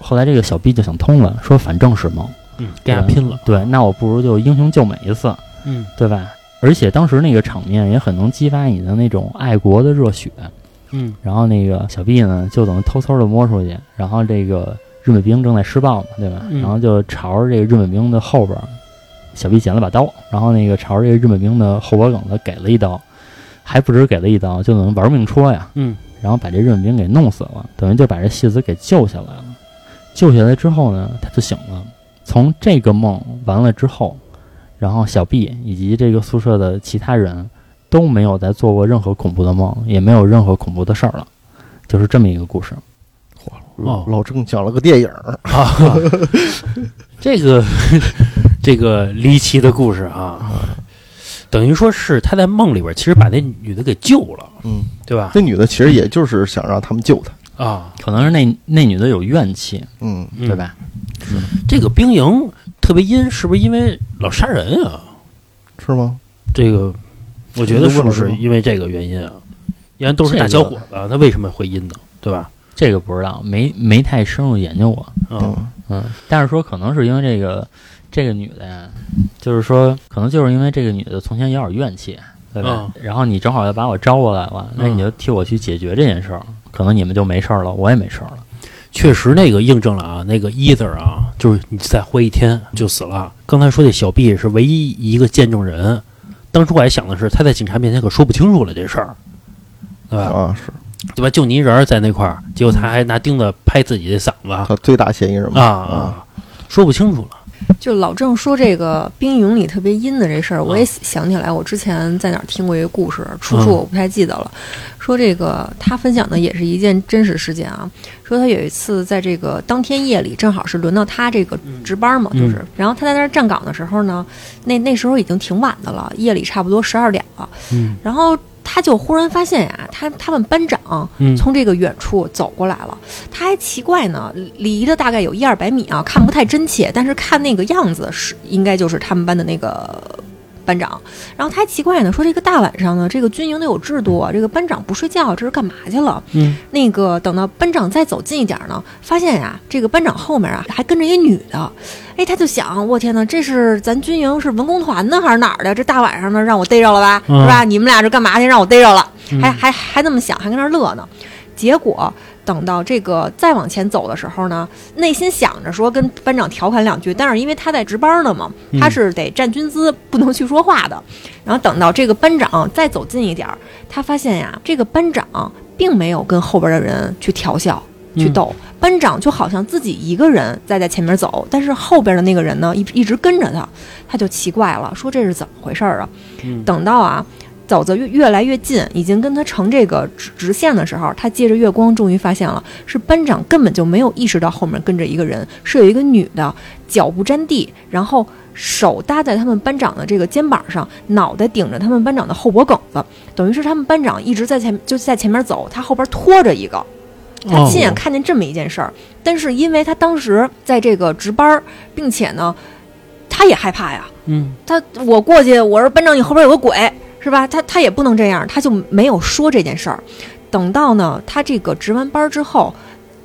后来这个小 B 就想通了，说：“反正是梦，嗯，跟他拼了对，那我不如就英雄救美一次，嗯对吧？而且当时那个场面也很能激发你的那种爱国的热血。嗯然后那个小 B 呢，就等于偷偷的摸出去，然后这个日本兵正在施暴嘛，对吧？嗯然后就朝着这个日本兵的后边儿，小 B 捡了把刀，然后那个朝着这个日本兵的后脖梗子给了一刀，还不止给了一刀，就等于玩命戳呀，嗯然后把这日本兵给弄死了，等于就把这戏子给救下来了。救下来之后呢，他就醒了。从这个梦完了之后，然后小 B 以及这个宿舍的其他人都没有再做过任何恐怖的梦，也没有任何恐怖的事儿了，就是这么一个故事。哦老郑讲了个电影儿，啊，这个 这个离奇的故事啊，等于说是他在梦里边，其实把那女的给救了，嗯，对吧？那女的其实也就是想让他们救她，啊，可能是那那女的有怨气，嗯，对吧？这个兵营特别阴，是不是因为老杀人啊？是吗？这个我觉得是不是因为这个原因啊？因为都是大小伙子，他为什么会阴呢？对吧？这个不知道，没没太深入研究过。嗯嗯，嗯，但是说可能是因为这个这个女的呀，就是说可能就是因为这个女的从前有点怨气，对吧？然后你正好要把我招过来了，那你就替我去解决这件事儿，可能你们就没事儿了，我也没事儿了。确实，那个印证了啊，那个一字儿啊，就是你再活一天就死了。刚才说这小毕是唯一一个见证人，当初我还想的是他在警察面前可说不清楚了这事儿，对吧？啊，是对吧？就你一人在那块儿，结果他还拿钉子拍自己的嗓子他最大嫌疑人嘛，啊啊，说不清楚了。就老郑说这个兵营里特别阴的这事儿，我也想起来，我之前在哪儿听过一个故事，出处我不太记得了。说这个他分享的也是一件真实事件啊。说他有一次在这个当天夜里，正好是轮到他这个值班嘛，就是，然后他在那儿站岗的时候呢，那那时候已经挺晚的了，夜里差不多十二点了。嗯，然后他就忽然发现呀，他他们班长嗯。从这个远处走过来了，他还奇怪呢，离的大概有一二百米啊，看不太真切，但是看那个样子是应该就是他们班的那个班长。然后他还奇怪呢，说这个大晚上呢，这个军营得有制度啊，这个班长不睡觉，这是干嘛去了？嗯，那个等到班长再走近一点呢，发现呀，这个班长后面啊还跟着一女的。哎，他就想，我天哪，这是咱军营是文工团呢还是哪儿的？这大晚上的让我逮着了吧，嗯是吧？你们俩这干嘛去？让我逮着了，嗯还还还那么想，还跟那儿乐呢。结果等到这个再往前走的时候呢，内心想着说跟班长调侃两句，但是因为他在值班呢嘛，嗯他是得站军姿，不能去说话的。然后等到这个班长再走近一点儿，他发现呀，这个班长并没有跟后边的人去调笑。去嗯逗班长，就好像自己一个人在在前面走，但是后边的那个人呢，一一直跟着他，他就奇怪了，说这是怎么回事儿啊？嗯等到啊，走得越越来越近，已经跟他成这个直直线的时候，他借着月光，终于发现了是班长根本就没有意识到后面跟着一个人，是有一个女的，脚不沾地，然后手搭在他们班长的这个肩膀上，脑袋顶着他们班长的后脖梗子，等于是他们班长一直在前就在前面走，他后边拖着一个。他亲眼哦看见这么一件事儿，但是因为他当时在这个值班儿，并且呢，他也害怕呀，嗯。他我过去，我说班长，你后边有个鬼，是吧？他他也不能这样，他就没有说这件事儿。等到呢，他这个值完班之后，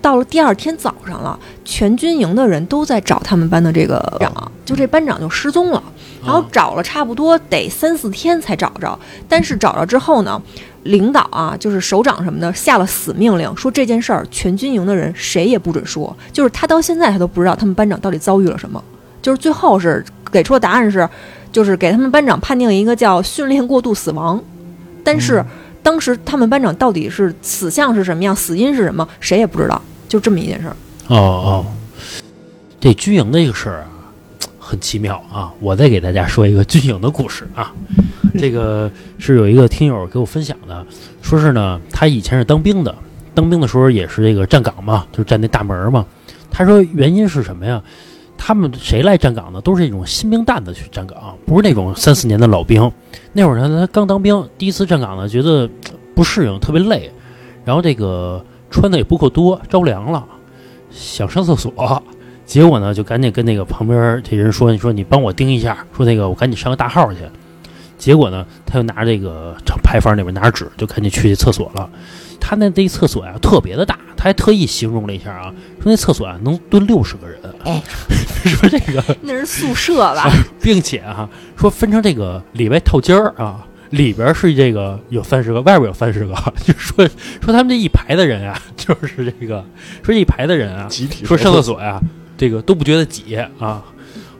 到了第二天早上了，全军营的人都在找他们班的这个长，就这班长就失踪了。然后找了差不多得三四天才找着，但是找着之后呢，领导啊，就是首长什么的下了死命令，说这件事儿全军营的人谁也不准说，就是他到现在他都不知道他们班长到底遭遇了什么，就是最后是给出的答案是，就是给他们班长判定一个叫训练过度死亡，但是当时他们班长到底是死相是什么样，死因是什么，谁也不知道，就这么一件事儿。哦哦，这军营这个事儿啊，很奇妙啊！我再给大家说一个军营的故事啊。这个是有一个听友给我分享的，说是呢，他以前是当兵的，当兵的时候也是这个站岗嘛，就是站那大门嘛。他说原因是什么呀？他们谁来站岗呢？都是这种新兵蛋子去站岗，不是那种三四年的老兵。那会儿呢，他刚当兵，第一次站岗呢，觉得不适应，特别累，然后这个穿的也不够多，着凉了。想上厕所，结果呢就赶紧跟那个旁边这人说：“你说你帮我盯一下，说那个我赶紧上个大号去。”结果呢，他就拿着这个牌坊里面拿着纸，就赶紧去厕所了。他那那厕所呀特别的大，他还特意形容了一下啊，说那厕所啊能蹲六十个人。哎，说这个，那是宿舍吧？并且啊说分成这个里外套间儿啊，里边是这个有三十个，外边有三十个，就说说他们这一排的人啊，就是这个说这一排的人啊，集体说上厕所呀，这个都不觉得挤啊。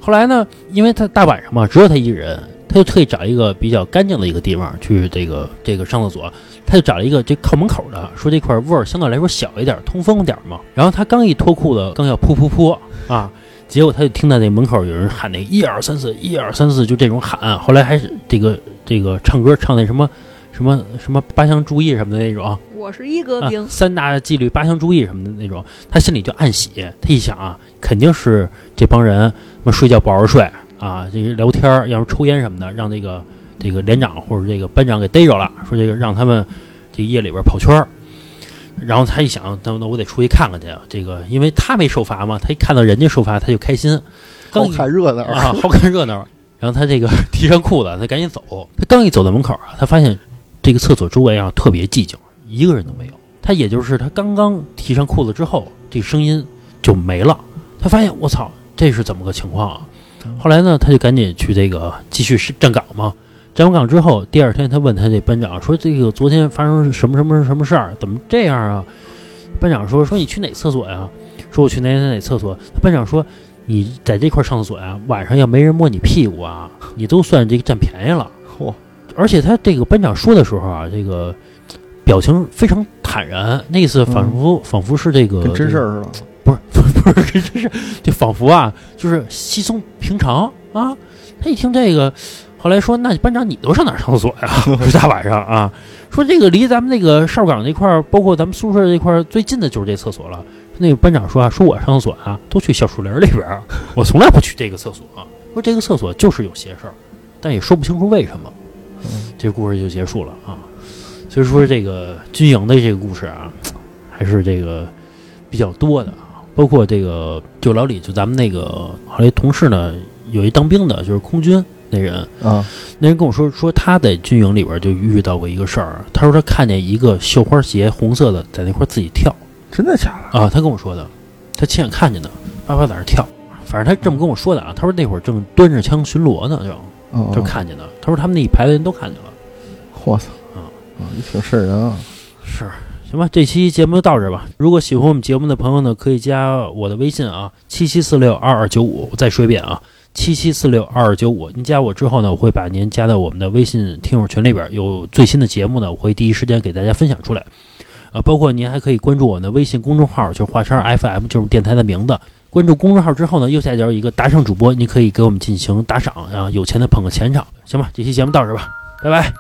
后来呢，因为他大晚上嘛，只有他一人，他就特意找一个比较干净的一个地方去这个这个上厕所。他就找了一个这靠门口的，说这块味儿相对来说小一点，通风点嘛。然后他刚一脱裤子，刚要噗噗噗啊，结果他就听到那门口有人喊那一二三四一二三四，就这种喊。后来还是这个这个唱歌唱那什么什么什么八项注意什么的那种。我是一个啊兵，，三大纪律八项注意什么的那种，他心里就暗喜。他一想啊，肯定是这帮人睡觉不好好睡啊，这个聊天儿，要是抽烟什么的，让这个这个连长或者这个班长给逮着了，说这个让他们这夜里边跑圈儿。然后他一想，那那我得出去看看去。这个，因为他没受罚嘛，他一看到人家受罚，他就开心，好看热闹啊，好看热闹。然后他这个 提上裤子，他赶紧走。他刚一走到门口啊，他发现这个厕所周围啊特别寂静，一个人都没有。他也就是他刚刚提上裤子之后，这声音就没了。他发现我操，这是怎么个情况啊？后来呢，他就赶紧去这个继续是站岗嘛。站完岗之后，第二天他问他这班长说：“这个昨天发生什么什么什么事儿？怎么这样啊？”班长说：“说你去哪厕所呀？”说：“我去哪哪哪厕所。”班长说：“你在这块儿上厕所呀，晚上要没人摸你屁股啊，你都算这个占便宜了。嚯！而且他这个班长说的时候啊，这个表情非常坦然，那意思仿佛、仿佛是这个跟真事儿似的。不是 不是不就是真是就仿佛啊，就是稀松平常啊。他一听这个，后来说：“那班长，你都上哪儿上厕所呀？是大晚上啊？”说这个离咱们那个哨岗那块儿，包括咱们宿舍这块儿最近的就是这厕所了。那个班长说啊：“说我上厕所啊，都去小树林里边儿，我从来不去这个厕所。啊说这个厕所就是有邪事儿，但也说不清楚为什么。”这故事就结束了啊。所以说这个军营的这个故事啊，还是这个比较多的啊。包括这个就老李，就咱们那个后来同事呢，有一当兵的，就是空军那人，啊，那人跟我说说他在军营里边就遇到过一个事儿，他说他看见一个绣花鞋，红色的，在那块儿自己跳真的假的？啊，他跟我说的，他亲眼看见的，叭叭在那儿跳。反正他这么跟我说的啊，他说那会儿正端着枪巡逻呢，就哦，就看见的。他说他们那一排的人都看见了。嚯塞，啊啊，你挺瘆人啊。是，行吧，这期节目就到这儿吧。如果喜欢我们节目的朋友呢，可以加我的微信啊，七七四六二二九五。我再说一遍啊，七七四六二二九五。您加我之后呢，我会把您加到我们的微信听友群里边，有最新的节目呢，我会第一时间给大家分享出来。啊，包括您还可以关注我的微信公众号，就是华山 FM，就是电台的名字。关注公众号之后呢，右下角有一个打赏主播，您可以给我们进行打赏啊，有钱的捧个钱场，行吧？这期节目到这儿吧，拜拜。